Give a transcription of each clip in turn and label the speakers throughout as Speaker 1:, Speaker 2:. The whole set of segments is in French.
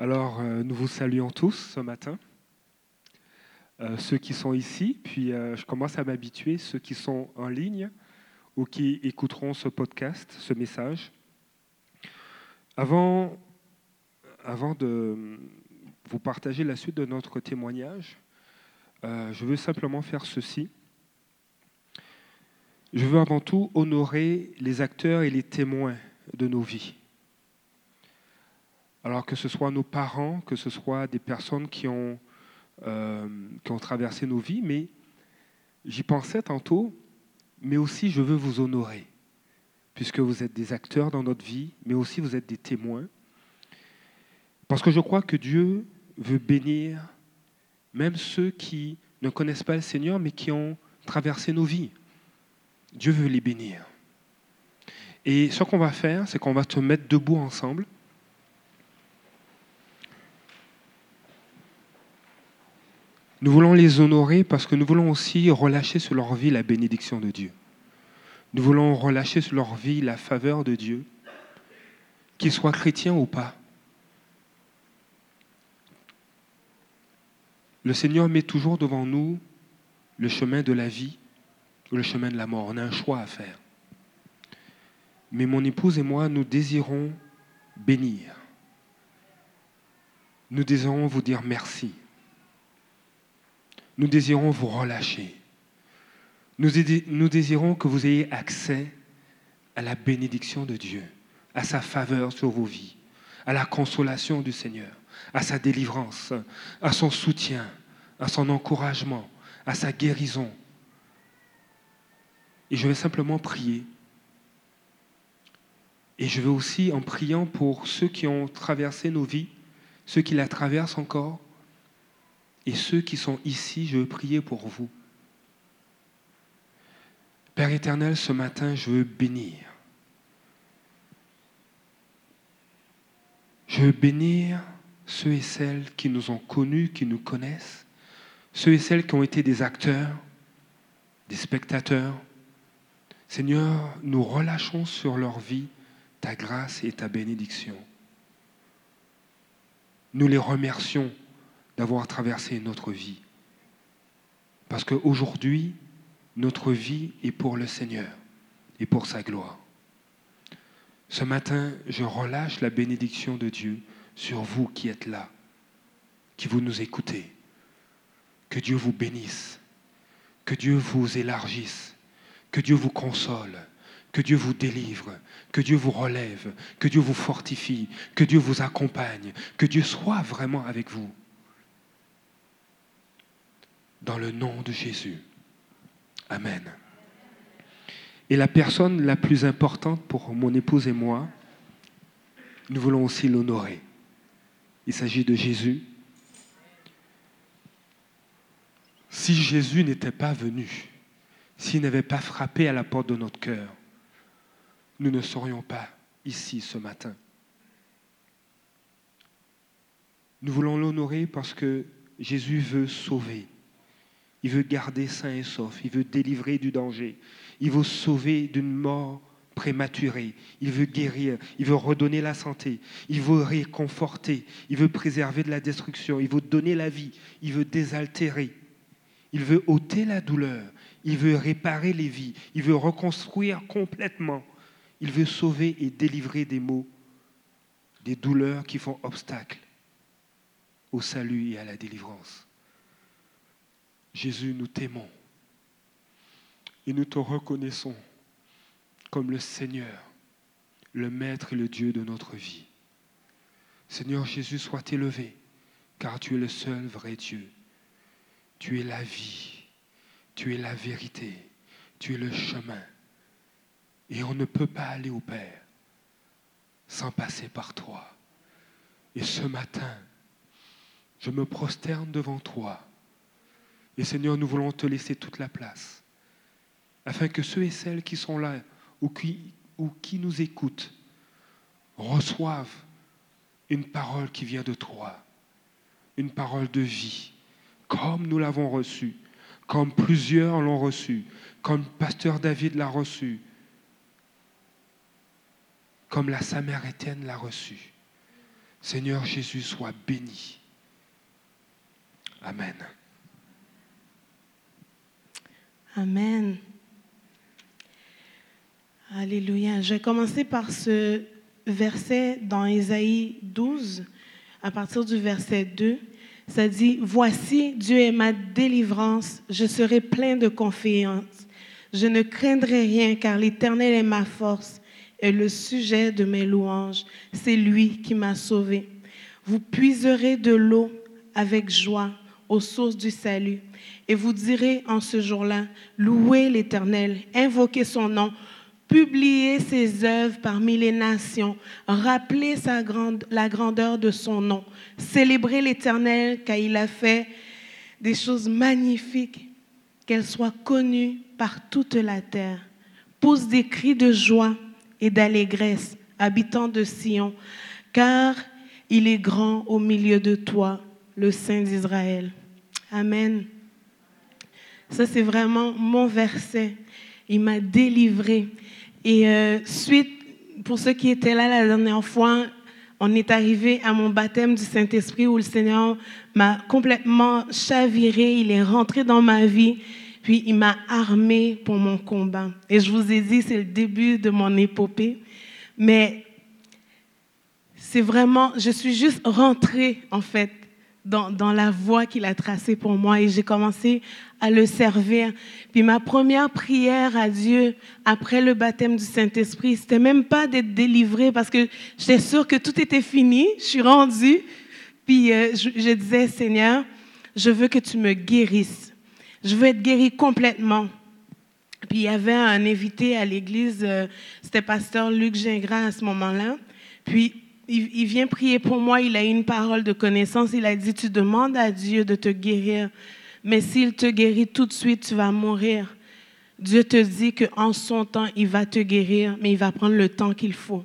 Speaker 1: Alors, euh, nous vous saluons tous ce matin, Euh, ceux qui sont ici, puis euh, je commence à m'habituer, ceux qui sont en ligne ou qui écouteront ce podcast, ce message. Avant, de vous partager la suite de notre témoignage, je veux simplement faire ceci. Je veux avant tout honorer les acteurs et les témoins de nos vies. Alors que ce soit nos parents, que ce soit des personnes qui ont, euh, qui ont traversé nos vies, mais j'y pensais tantôt, mais aussi je veux vous honorer, puisque vous êtes des acteurs dans notre vie, mais aussi vous êtes des témoins. Parce que je crois que Dieu veut bénir même ceux qui ne connaissent pas le Seigneur, mais qui ont traversé nos vies. Dieu veut les bénir. Et ce qu'on va faire, c'est qu'on va te mettre debout ensemble. Nous voulons les honorer parce que nous voulons aussi relâcher sur leur vie la bénédiction de Dieu. Nous voulons relâcher sur leur vie la faveur de Dieu, qu'ils soient chrétiens ou pas. Le Seigneur met toujours devant nous le chemin de la vie ou le chemin de la mort. On a un choix à faire. Mais mon épouse et moi, nous désirons bénir. Nous désirons vous dire merci. Nous désirons vous relâcher. Nous, désirons que vous ayez accès à la bénédiction de Dieu, à sa faveur sur vos vies, à la consolation du Seigneur, à sa délivrance, à son soutien, à son encouragement, à sa guérison. Et je vais simplement prier. Et je vais aussi, en priant pour ceux qui ont traversé nos vies, ceux qui la traversent encore, et ceux qui sont ici, je veux prier pour vous. Père éternel, ce matin, je veux bénir. Je veux bénir ceux et celles qui nous ont connus, qui nous connaissent, ceux et celles qui ont été des acteurs, des spectateurs. Seigneur, nous relâchons sur leur vie ta grâce et ta bénédiction. Nous les remercions d'avoir traversé notre vie. Parce qu'aujourd'hui, notre vie est pour le Seigneur et pour sa gloire. Ce matin, je relâche la bénédiction de Dieu sur vous qui êtes là, qui vous nous écoutez. Que Dieu vous bénisse, que Dieu vous élargisse, que Dieu vous console, que Dieu vous délivre, que Dieu vous relève, que Dieu vous fortifie, que Dieu vous accompagne, que Dieu soit vraiment avec vous. Dans le nom de Jésus. Amen. Et la personne la plus importante pour mon épouse et moi, nous voulons aussi l'honorer. Il s'agit de Jésus. Si Jésus n'était pas venu, s'il n'avait pas frappé à la porte de notre cœur, nous ne serions pas ici ce matin. Nous voulons l'honorer parce que Jésus veut sauver. Il veut garder sain et sauf. Il veut délivrer du danger. Il veut sauver d'une mort prématurée. Il veut guérir. Il veut redonner la santé. Il veut réconforter. Il veut préserver de la destruction. Il veut donner la vie. Il veut désaltérer. Il veut ôter la douleur. Il veut réparer les vies. Il veut reconstruire complètement. Il veut sauver et délivrer des maux, des douleurs qui font obstacle au salut et à la délivrance. Jésus, nous t'aimons et nous te reconnaissons comme le Seigneur, le Maître et le Dieu de notre vie. Seigneur Jésus, sois élevé, car tu es le seul vrai Dieu. Tu es la vie, tu es la vérité, tu es le chemin. Et on ne peut pas aller au Père sans passer par toi. Et ce matin, je me prosterne devant toi. Et Seigneur, nous voulons te laisser toute la place, afin que ceux et celles qui sont là ou qui, ou qui nous écoutent reçoivent une parole qui vient de toi, une parole de vie, comme nous l'avons reçue, comme plusieurs l'ont reçue, comme pasteur David l'a reçue, comme la Samaritaine l'a reçue. Seigneur Jésus, sois béni. Amen.
Speaker 2: Amen. Alléluia. Je vais commencer par ce verset dans Ésaïe 12, à partir du verset 2. Ça dit, Voici, Dieu est ma délivrance, je serai plein de confiance. Je ne craindrai rien car l'Éternel est ma force et le sujet de mes louanges. C'est lui qui m'a sauvé. Vous puiserez de l'eau avec joie aux sources du salut. Et vous direz en ce jour-là, louez l'Éternel, invoquez son nom, publiez ses œuvres parmi les nations, rappelez la grandeur de son nom, célébrez l'Éternel car il a fait des choses magnifiques, qu'elles soient connues par toute la terre. Pousse des cris de joie et d'allégresse, habitants de Sion, car il est grand au milieu de toi, le Saint d'Israël. Amen. Ça, c'est vraiment mon verset. Il m'a délivré. Et euh, suite, pour ceux qui étaient là la dernière fois, on est arrivé à mon baptême du Saint-Esprit où le Seigneur m'a complètement chaviré. Il est rentré dans ma vie. Puis il m'a armé pour mon combat. Et je vous ai dit, c'est le début de mon épopée. Mais c'est vraiment, je suis juste rentrée en fait dans, la voie qu'il a tracée pour moi et j'ai commencé à le servir. Puis ma première prière à Dieu après le baptême du Saint-Esprit, c'était même pas d'être délivrée parce que j'étais sûre que tout était fini. Je suis rendue. Puis euh, je, je disais, Seigneur, je veux que tu me guérisses. Je veux être guérie complètement. Puis il y avait un invité à l'église, euh, c'était pasteur Luc Gingras à ce moment-là. Puis il, vient prier pour moi, il a une parole de connaissance, il a dit, tu demandes à Dieu de te guérir, mais s'il te guérit tout de suite, tu vas mourir. Dieu te dit qu'en son temps, il va te guérir, mais il va prendre le temps qu'il faut.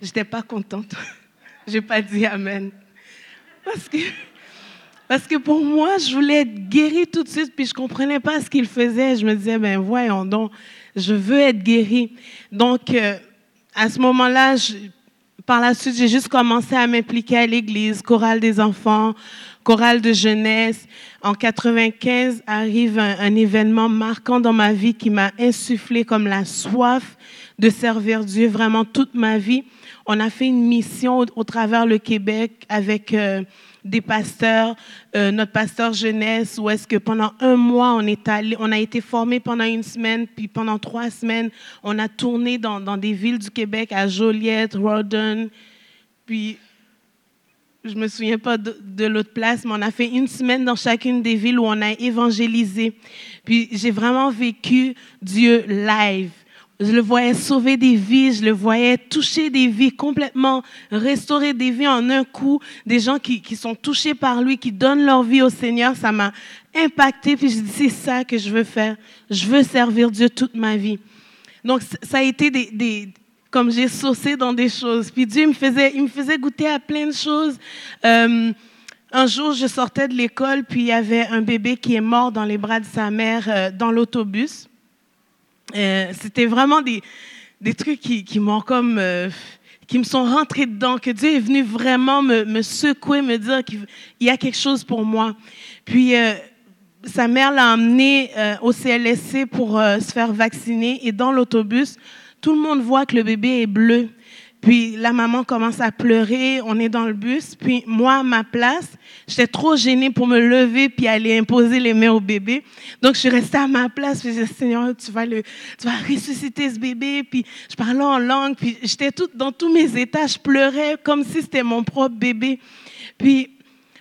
Speaker 2: J'étais pas contente. J'ai pas dit Amen. Parce que, parce que pour moi, je voulais être guérie tout de suite, puis je comprenais pas ce qu'il faisait. Je me disais, ben voyons donc, je veux être guérie. Donc, euh, à ce moment-là, je- par la suite, j'ai juste commencé à m'impliquer à l'église, chorale des enfants, chorale de jeunesse. En 95 arrive un, événement marquant dans ma vie qui m'a insufflé comme la soif de servir Dieu vraiment toute ma vie. On a fait une mission au, au travers le Québec avec euh, des pasteurs, euh, notre pasteur jeunesse, où est-ce que pendant un mois, on, est allé, on a été formé pendant une semaine, puis pendant trois semaines, on a tourné dans, des villes du Québec, à Joliette, Rawdon, puis je me souviens pas de l'autre place, mais on a fait une semaine dans chacune des villes où on a évangélisé. Puis j'ai vraiment vécu Dieu live. Je le voyais sauver des vies, je le voyais toucher des vies complètement, restaurer des vies en un coup, des gens qui, qui sont touchés par lui, qui donnent leur vie au Seigneur. Ça m'a impacté, puis je dis, c'est ça que je veux faire. Je veux servir Dieu toute ma vie. Donc, ça a été des, des- comme j'ai saucé dans des choses. Puis Dieu me faisait, il me faisait goûter à plein de choses. Euh, un jour, je sortais de l'école, puis il y avait un bébé qui est mort dans les bras de sa mère euh, dans l'autobus. Euh, C'était vraiment des, des trucs qui, qui m'ont comme... euh, qui me sont rentrés dedans, que Dieu est venu vraiment me, me secouer, me dire qu'il il y a quelque chose pour moi. Puis, euh, sa mère l'a emmené euh, au CLSC pour euh, se faire vacciner et dans l'autobus, tout le monde voit que le bébé est bleu. Puis la maman commence à pleurer, on est dans le bus. Puis moi, ma place, j'étais trop gênée pour me lever puis aller imposer les mains au bébé. Donc je suis restée à ma place. Puis je disais, Seigneur, tu vas, le, tu vas ressusciter ce bébé. Puis je parlais en langue. Puis j'étais toute, dans tous mes états, je pleurais comme si c'était mon propre bébé. Puis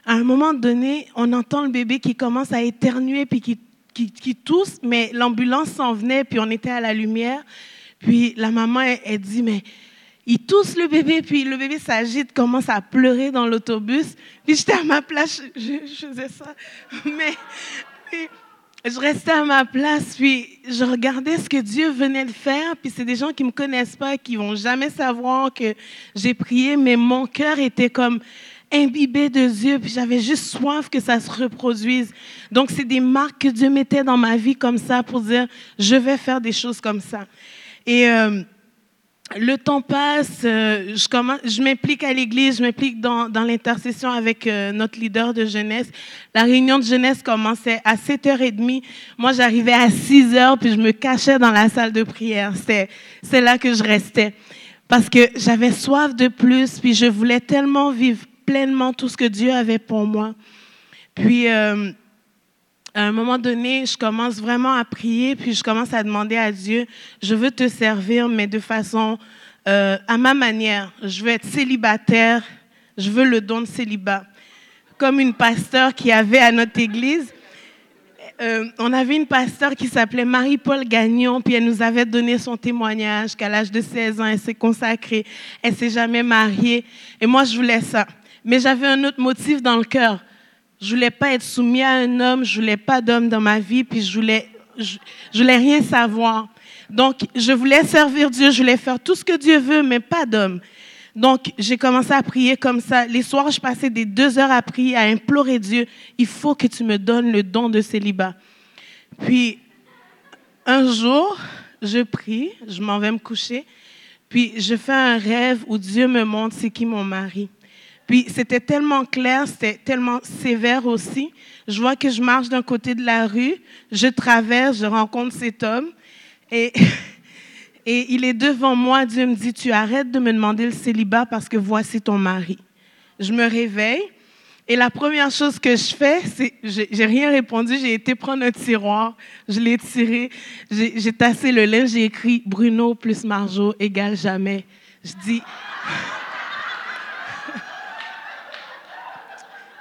Speaker 2: à un moment donné, on entend le bébé qui commence à éternuer puis qui, qui, qui tousse, mais l'ambulance s'en venait, puis on était à la lumière. Puis la maman, elle, elle dit, mais il tousse le bébé, puis le bébé s'agite, commence à pleurer dans l'autobus. Puis j'étais à ma place, je, faisais ça. Mais je restais à ma place, puis je regardais ce que Dieu venait de faire. Puis c'est des gens qui me connaissent pas, qui vont jamais savoir que j'ai prié, mais mon cœur était comme imbibé de Dieu, puis j'avais juste soif que ça se reproduise. Donc c'est des marques que Dieu mettait dans ma vie comme ça pour dire, je vais faire des choses comme ça. Et euh, le temps passe, euh, je, commence, je m'implique à l'église, je m'implique dans, dans l'intercession avec euh, notre leader de jeunesse. La réunion de jeunesse commençait à 7h30. Moi, j'arrivais à 6h, puis je me cachais dans la salle de prière. C'est, là que je restais. Parce que j'avais soif de plus, puis je voulais tellement vivre pleinement tout ce que Dieu avait pour moi. Puis, euh, à un moment donné, je commence vraiment à prier, puis je commence à demander à Dieu, je veux te servir, mais de façon euh, à ma manière. Je veux être célibataire, je veux le don de célibat. Comme une pasteur qui avait à notre église, euh, on avait une pasteur qui s'appelait Marie-Paul Gagnon, puis elle nous avait donné son témoignage qu'à l'âge de 16 ans, elle s'est consacrée, elle s'est jamais mariée, et moi je voulais ça. Mais j'avais un autre motif dans le cœur. Je voulais pas être soumis à un homme, je voulais pas d'homme dans ma vie, puis je voulais, je, voulais rien savoir. Donc, je voulais servir Dieu, je voulais faire tout ce que Dieu veut, mais pas d'homme. Donc, j'ai commencé à prier comme ça. Les soirs, je passais des deux heures à prier, à implorer Dieu. Il faut que tu me donnes le don de célibat. Puis, un jour, je prie, je m'en vais me coucher, puis je fais un rêve où Dieu me montre c'est qui mon mari. Puis c'était tellement clair, c'était tellement sévère aussi. Je vois que je marche d'un côté de la rue, je traverse, je rencontre cet homme et, et il est devant moi. Dieu me dit, tu arrêtes de me demander le célibat parce que voici ton mari. Je me réveille et la première chose que je fais, c'est, j'ai rien répondu, j'ai été prendre un tiroir, je l'ai tiré, j'ai tassé le linge, j'ai écrit Bruno plus Marjo égale jamais. Je dis...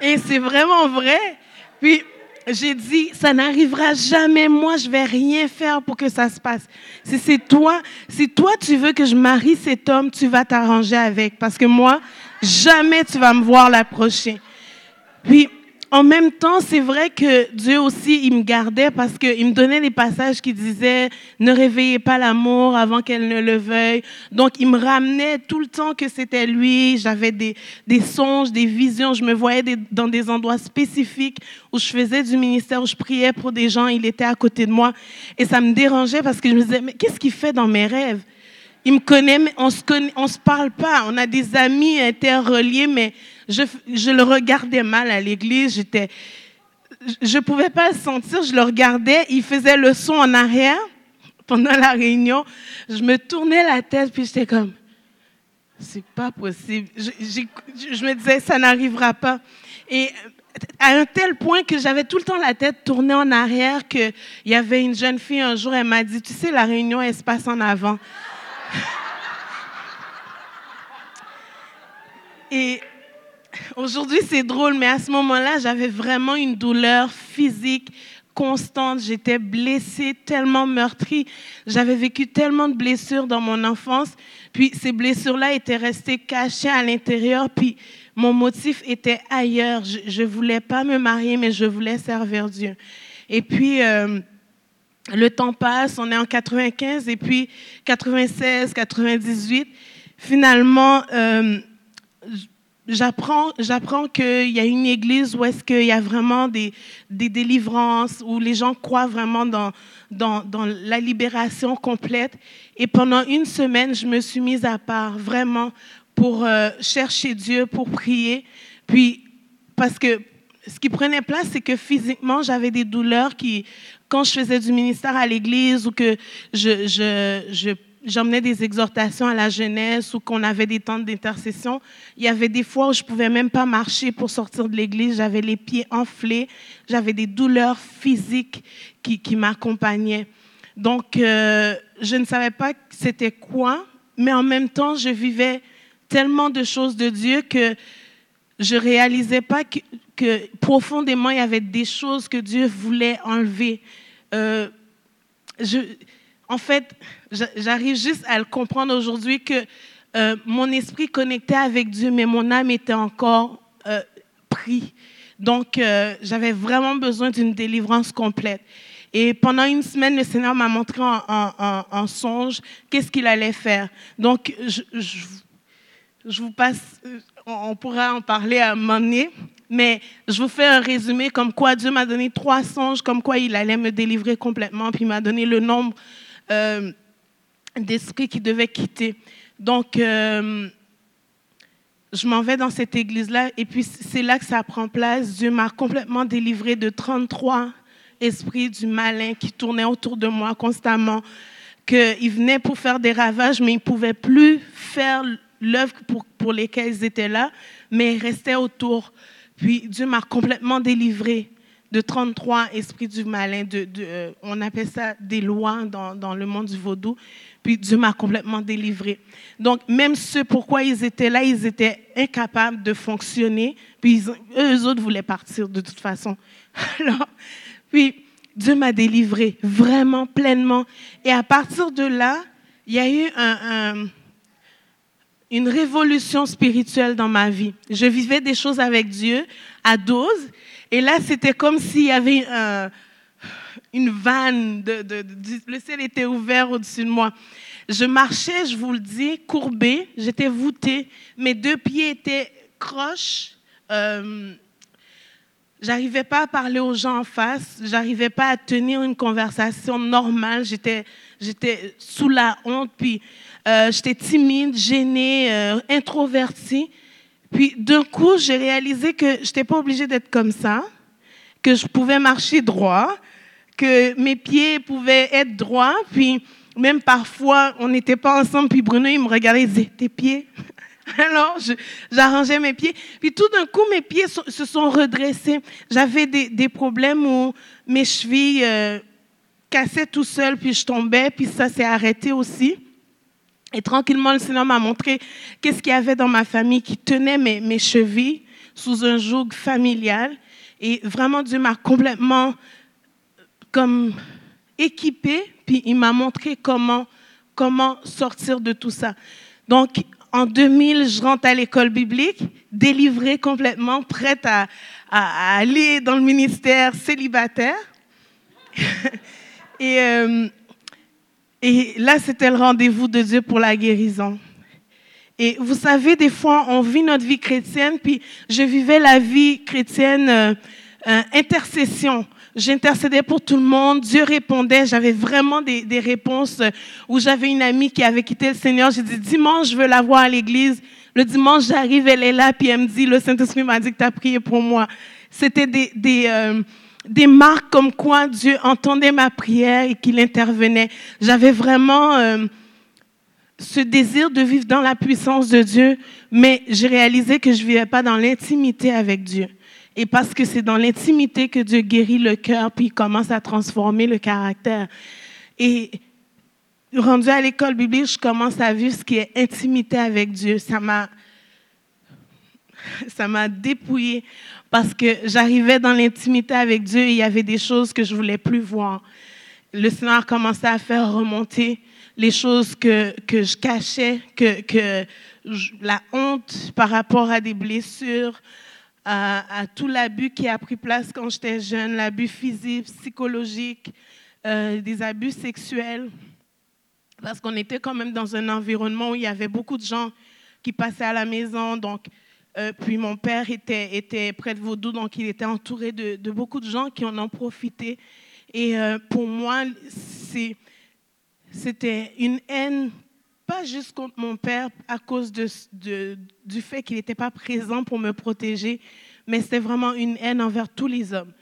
Speaker 2: Et c'est vraiment vrai. Puis j'ai dit, ça n'arrivera jamais. Moi, je vais rien faire pour que ça se passe. Si c'est toi, si toi tu veux que je marie cet homme, tu vas t'arranger avec. Parce que moi, jamais tu vas me voir l'approcher. Puis en même temps, c'est vrai que Dieu aussi, il me gardait parce qu'il me donnait des passages qui disaient ne réveillez pas l'amour avant qu'elle ne le veuille. Donc, il me ramenait tout le temps que c'était lui. J'avais des, des songes, des visions. Je me voyais dans des endroits spécifiques où je faisais du ministère, où je priais pour des gens. Il était à côté de moi. Et ça me dérangeait parce que je me disais, mais qu'est-ce qu'il fait dans mes rêves? Il me connaît, mais on se connaît, on se parle pas. On a des amis interreliés, mais je, le regardais mal à l'église. J'étais, je pouvais pas le sentir. Je le regardais. Il faisait le son en arrière pendant la réunion. Je me tournais la tête puis j'étais comme, c'est pas possible. Je, je me disais, ça n'arrivera pas. Et à un tel point que j'avais tout le temps la tête tournée en arrière qu'il y avait une jeune fille un jour, elle m'a dit, tu sais, la réunion, elle se passe en avant. Et aujourd'hui, c'est drôle, mais à ce moment-là, j'avais vraiment une douleur physique constante. J'étais blessée, tellement meurtrie. J'avais vécu tellement de blessures dans mon enfance. Puis ces blessures-là étaient restées cachées à l'intérieur. Puis mon motif était ailleurs. Je ne voulais pas me marier, mais je voulais servir Dieu. Et puis, euh, le temps passe, on est en 95 et puis 96, 98. Finalement, euh, j'apprends, j'apprends qu'il y a une église où est-ce qu'il y a vraiment des, des délivrances, où les gens croient vraiment dans, dans, dans, la libération complète. Et pendant une semaine, je me suis mise à part vraiment pour euh, chercher Dieu, pour prier. Puis, parce que ce qui prenait place, c'est que physiquement, j'avais des douleurs qui, quand je faisais du ministère à l'église ou que je, j'emmenais des exhortations à la jeunesse ou qu'on avait des temps d'intercession, il y avait des fois où je pouvais même pas marcher pour sortir de l'église, j'avais les pieds enflés, j'avais des douleurs physiques qui, m'accompagnaient. Donc, euh, je ne savais pas c'était quoi, mais en même temps, je vivais tellement de choses de Dieu que je réalisais pas que, que profondément, il y avait des choses que Dieu voulait enlever. Euh, je, en fait, j'arrive juste à le comprendre aujourd'hui que euh, mon esprit connectait avec Dieu, mais mon âme était encore euh, pris. Donc, euh, j'avais vraiment besoin d'une délivrance complète. Et pendant une semaine, le Seigneur m'a montré en, songe qu'est-ce qu'il allait faire. Donc, je, je, vous passe, on, pourra en parler à un moment donné, mais je vous fais un résumé comme quoi Dieu m'a donné trois songes, comme quoi il allait me délivrer complètement, puis il m'a donné le nombre euh, d'esprits qui devaient quitter. Donc, euh, je m'en vais dans cette église-là et puis c'est là que ça prend place. Dieu m'a complètement délivré de 33 esprits du malin qui tournaient autour de moi constamment, qu'ils venaient pour faire des ravages, mais ils ne pouvaient plus faire l'œuvre pour, pour lesquelles ils étaient là, mais ils restaient autour. Puis Dieu m'a complètement délivré de 33 esprits du malin. Euh, on appelle ça des lois dans, le monde du vaudou. Puis Dieu m'a complètement délivré. Donc, même ceux pourquoi ils étaient là, ils étaient incapables de fonctionner. Puis eux autres voulaient partir de toute façon. Alors, puis Dieu m'a délivré vraiment pleinement. Et à partir de là, il y a eu un, une révolution spirituelle dans ma vie. Je vivais des choses avec Dieu à dose. Et là, c'était comme s'il y avait un une vanne, le ciel était ouvert au-dessus de moi. Je marchais, je vous le dis, courbée, j'étais voûtée, mes deux pieds étaient croches. Euh, j'arrivais pas à parler aux gens en face, j'arrivais pas à tenir une conversation normale, j'étais, j'étais sous la honte, puis euh, j'étais timide, gênée, euh, introvertie. Puis d'un coup, j'ai réalisé que je n'étais pas obligée d'être comme ça, que je pouvais marcher droit, que mes pieds pouvaient être droits. Puis même parfois, on n'était pas ensemble. Puis Bruno, il me regardait, il disait, tes pieds? Alors, j'arrangeais mes pieds. Puis tout d'un coup, mes pieds se sont redressés. J'avais des, problèmes où mes chevilles euh, cassaient tout seul, puis je tombais, puis ça s'est arrêté aussi. Et tranquillement, le Seigneur m'a montré qu'est-ce qu'il y avait dans ma famille qui tenait mes, chevilles sous un joug familial. Et vraiment, Dieu m'a complètement comme équipé, puis il m'a montré comment, comment sortir de tout ça. Donc, en 2000, je rentre à l'école biblique, délivrée complètement, prête à, à, aller dans le ministère célibataire. et, euh, et là, c'était le rendez-vous de Dieu pour la guérison. Et vous savez, des fois, on vit notre vie chrétienne, puis je vivais la vie chrétienne euh, euh, intercession. J'intercédais pour tout le monde. Dieu répondait. J'avais vraiment des, réponses euh, où j'avais une amie qui avait quitté le Seigneur. J'ai dit, dimanche, je veux la voir à l'église. Le dimanche, j'arrive, elle est là, puis elle me dit, le Saint-Esprit m'a dit que tu as prié pour moi. C'était des, des marques comme quoi Dieu entendait ma prière et qu'il intervenait. J'avais vraiment euh, ce désir de vivre dans la puissance de Dieu, mais j'ai réalisé que je ne vivais pas dans l'intimité avec Dieu. Et parce que c'est dans l'intimité que Dieu guérit le cœur, puis commence à transformer le caractère. Et rendu à l'école biblique, je commence à vivre ce qui est intimité avec Dieu. Ça m'a, ça m'a dépouillé parce que j'arrivais dans l'intimité avec Dieu et il y avait des choses que je voulais plus voir. Le Seigneur commençait à faire remonter les choses que, que je cachais, que, que la honte par rapport à des blessures, à, tout l'abus qui a pris place quand j'étais jeune, l'abus physique, psychologique, euh, des abus sexuels. Parce qu'on était quand même dans un environnement où il y avait beaucoup de gens qui passaient à la maison. Donc, euh, puis mon père était, près de Vaudou, donc il était entouré de, beaucoup de gens qui en ont profité. Et euh, pour moi, c'était une haine pas juste contre mon père à cause du fait qu'il n'était pas présent pour me protéger, mais c'était vraiment une haine envers tous les hommes.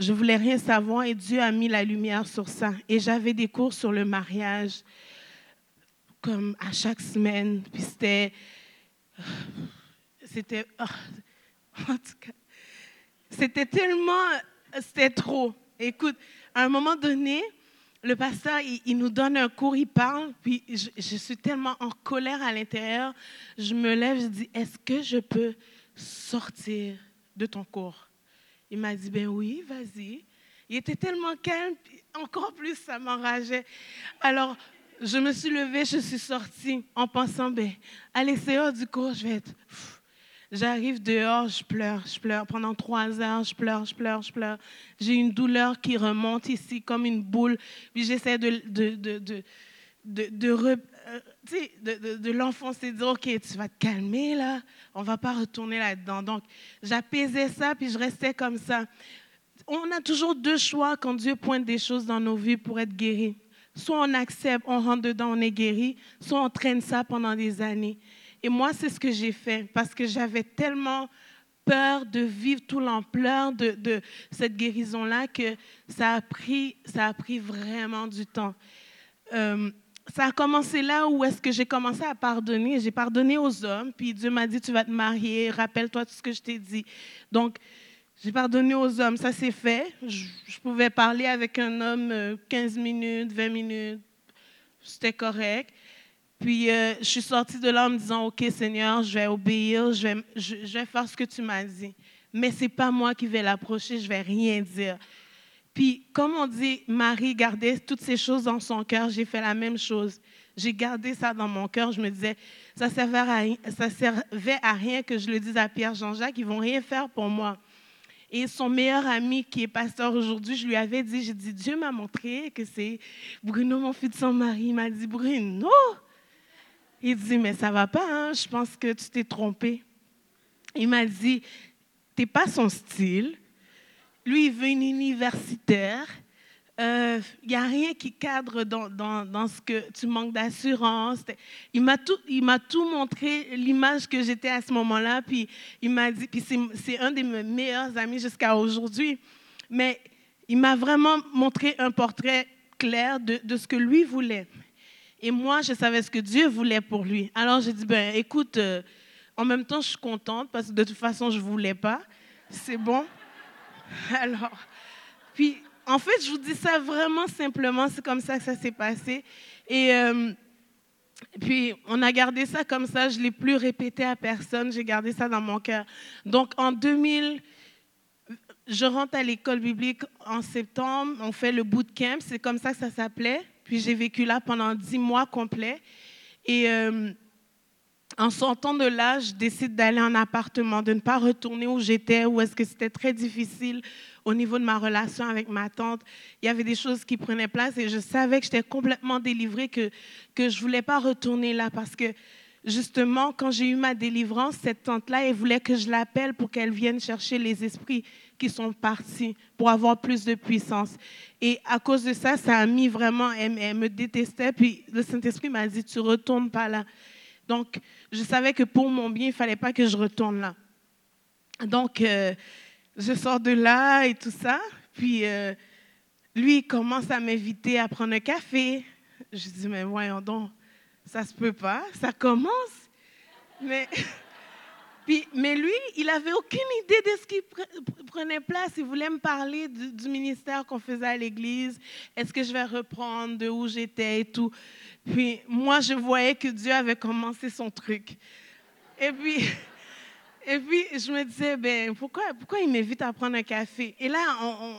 Speaker 2: Je voulais rien savoir et Dieu a mis la lumière sur ça. Et j'avais des cours sur le mariage, comme à chaque semaine. Puis c'était. C'était. en tout cas, c'était tellement. C'était trop. Écoute, à un moment donné, le pasteur, il, nous donne un cours, il parle, puis je, suis tellement en colère à l'intérieur, je me lève, je dis, est-ce que je peux sortir de ton cours? Il m'a dit, ben oui, vas-y. Il était tellement calme, encore plus ça m'enrageait. Alors, je me suis levée, je suis sortie en pensant, ben, à l'extérieur du cours, je vais être... J'arrive dehors, je pleure, je pleure. Pendant trois heures, je pleure, je pleure, je pleure. J'ai une douleur qui remonte ici comme une boule. Puis j'essaie de, de, de, de, de, de, euh, de l'enfoncer, de dire, OK, tu vas te calmer là, on ne va pas retourner là-dedans. Donc, j'apaisais ça, puis je restais comme ça. On a toujours deux choix quand Dieu pointe des choses dans nos vies pour être guéris. soit on accepte, on rentre dedans, on est guéri, soit on traîne ça pendant des années. Et moi, c'est ce que j'ai fait parce que j'avais tellement peur de vivre toute l'ampleur de, cette guérison-là que ça a, pris, ça a pris vraiment du temps. Euh, ça a commencé là où est-ce que j'ai commencé à pardonner. J'ai pardonné aux hommes, puis Dieu m'a dit, tu vas te marier, rappelle-toi tout ce que je t'ai dit. Donc, j'ai pardonné aux hommes, ça s'est fait. Je, je, pouvais parler avec un homme 15 euh, minutes, 20 minutes, c'était correct. Puis euh, je suis sortie de là en me disant, OK Seigneur, je vais obéir, je vais, je, vais faire ce que tu m'as dit. Mais ce n'est pas moi qui vais l'approcher, je ne vais rien dire. Puis, comme on dit, Marie gardait toutes ces choses dans son cœur, j'ai fait la même chose. J'ai gardé ça dans mon cœur. Je me disais, ça servait à, servait à rien que je le dise à Pierre Jean-Jacques, ils vont rien faire pour moi. Et son meilleur ami, qui est pasteur aujourd'hui, je lui avais dit, j'ai dit, Dieu m'a montré que c'est Bruno, mon fils de son mari. Il m'a dit, Bruno. Il dit, mais ça va pas, hein? je pense que tu t'es trompé. Il m'a dit, t'es pas son style. Lui, il veut une universitaire. Il euh, n'y a rien qui cadre dans, dans, dans, ce que tu manques d'assurance. Il m'a tout, tout montré, l'image que j'étais à ce moment-là. Puis il m'a dit, puis c'est un de mes meilleurs amis jusqu'à aujourd'hui. Mais il m'a vraiment montré un portrait clair de, de, ce que lui voulait. Et moi, je savais ce que Dieu voulait pour lui. Alors j'ai dit, ben écoute, euh, en même temps, je suis contente parce que de toute façon, je ne voulais pas. C'est bon. Alors, puis, en fait, je vous dis ça vraiment simplement, c'est comme ça que ça s'est passé. Et euh, puis, on a gardé ça comme ça, je ne l'ai plus répété à personne, j'ai gardé ça dans mon cœur. Donc, en 2000, je rentre à l'école biblique en septembre, on fait le bootcamp, c'est comme ça que ça s'appelait. Puis, j'ai vécu là pendant dix mois complets. Et euh, en sortant de là, je décide d'aller en appartement, de ne pas retourner où j'étais, où est-ce que c'était très difficile au niveau de ma relation avec ma tante. Il y avait des choses qui prenaient place et je savais que j'étais complètement délivrée, que, que je ne voulais pas retourner là parce que justement, quand j'ai eu ma délivrance, cette tante-là, elle voulait que je l'appelle pour qu'elle vienne chercher les esprits qui sont partis pour avoir plus de puissance. Et à cause de ça, ça a mis vraiment, elle, me détestait. Puis le Saint-Esprit m'a dit, tu retournes pas là. Donc, je savais que pour mon bien, il fallait pas que je retourne là. Donc, euh, je sors de là et tout ça. Puis, euh, lui, il commence à m'inviter à prendre un café. Je dis, mais voyons donc, ça se peut pas. Ça commence. Mais, puis, mais lui, il n'avait aucune idée de ce qui prenait place. Il voulait me parler du, du ministère qu'on faisait à l'église. Est-ce que je vais reprendre? De où j'étais et tout. Puis moi, je voyais que Dieu avait commencé son truc. Et puis, et puis je me disais, ben, pourquoi, pourquoi il m'invite à prendre un café? Et là,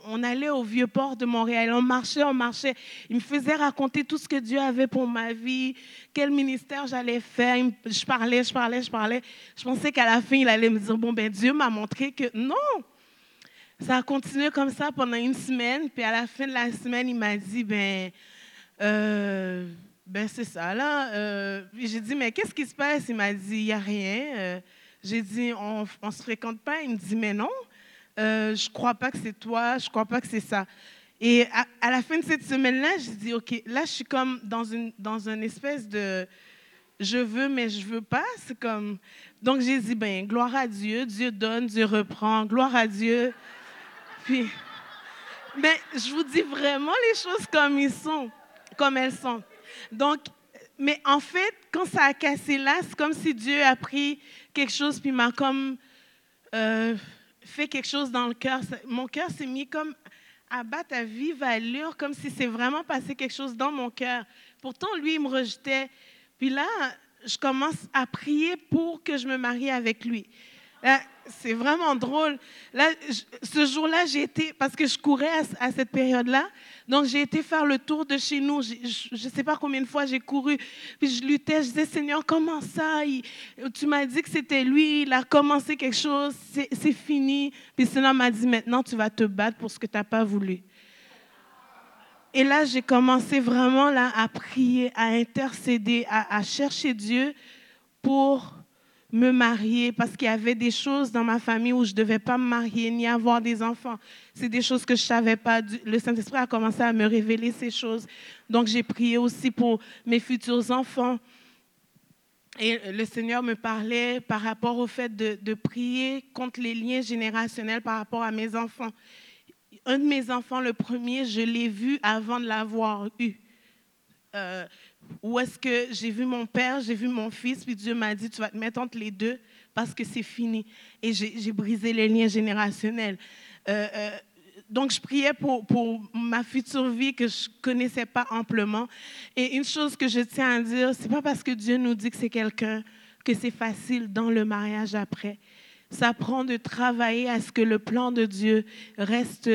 Speaker 2: on, allait au vieux port de Montréal. On marchait, on marchait. Il me faisait raconter tout ce que Dieu avait pour ma vie, quel ministère j'allais faire. je parlais, je parlais, je parlais. Je pensais qu'à la fin, il allait me dire, bon, ben, Dieu m'a montré que non. Ça a continué comme ça pendant une semaine. Puis à la fin de la semaine, il m'a dit, ben, euh, ben, c'est ça, là. Euh, j'ai dit, mais qu'est-ce qui se passe? Il m'a dit, il n'y a rien. Euh, j'ai dit, on ne se fréquente pas. Il me dit, mais non, euh, je ne crois pas que c'est toi, je ne crois pas que c'est ça. Et à, la fin de cette semaine-là, j'ai dit, OK, là, je suis comme dans une, dans une espèce de je veux, mais je veux pas. C'est comme. Donc, j'ai dit, ben, gloire à Dieu, Dieu donne, Dieu reprend, gloire à Dieu. Puis, mais je vous dis vraiment les choses comme ils sont, comme elles sont. Donc, mais en fait, quand ça a cassé là, c'est comme si Dieu a pris quelque chose puis m'a comme euh, fait quelque chose dans le cœur. Mon cœur s'est mis comme à battre à vive allure, comme si c'est vraiment passé quelque chose dans mon cœur. Pourtant, lui, il me rejetait. Puis là, je commence à prier pour que je me marie avec lui. C'est vraiment drôle. Là, ce jour-là, j'ai été, parce que je courais à, cette période-là, donc j'ai été faire le tour de chez nous. Je ne sais pas combien de fois j'ai couru, puis je luttais, je disais, Seigneur, comment ça? tu m'as dit que c'était lui, il a commencé quelque chose, c'est fini. Puis Seigneur m'a dit, maintenant, tu vas te battre pour ce que tu n'as pas voulu. Et là, j'ai commencé vraiment là, à prier, à intercéder, à chercher Dieu pour me marier parce qu'il y avait des choses dans ma famille où je ne devais pas me marier ni avoir des enfants. C'est des choses que je ne savais pas. Le Saint-Esprit a commencé à me révéler ces choses. Donc j'ai prié aussi pour mes futurs enfants. Et le Seigneur me parlait par rapport au fait de, prier contre les liens générationnels par rapport à mes enfants. Un de mes enfants, le premier, je l'ai vu avant de l'avoir eu. Euh, où est-ce que j'ai vu mon père, j'ai vu mon fils, puis Dieu m'a dit, tu vas te mettre entre les deux parce que c'est fini. Et j'ai brisé les liens générationnels. Euh, euh, donc, je priais pour, pour, ma future vie que je ne connaissais pas amplement. Et une chose que je tiens à dire, c'est pas parce que Dieu nous dit que c'est quelqu'un que c'est facile dans le mariage après. Ça prend de travailler à ce que le plan de Dieu reste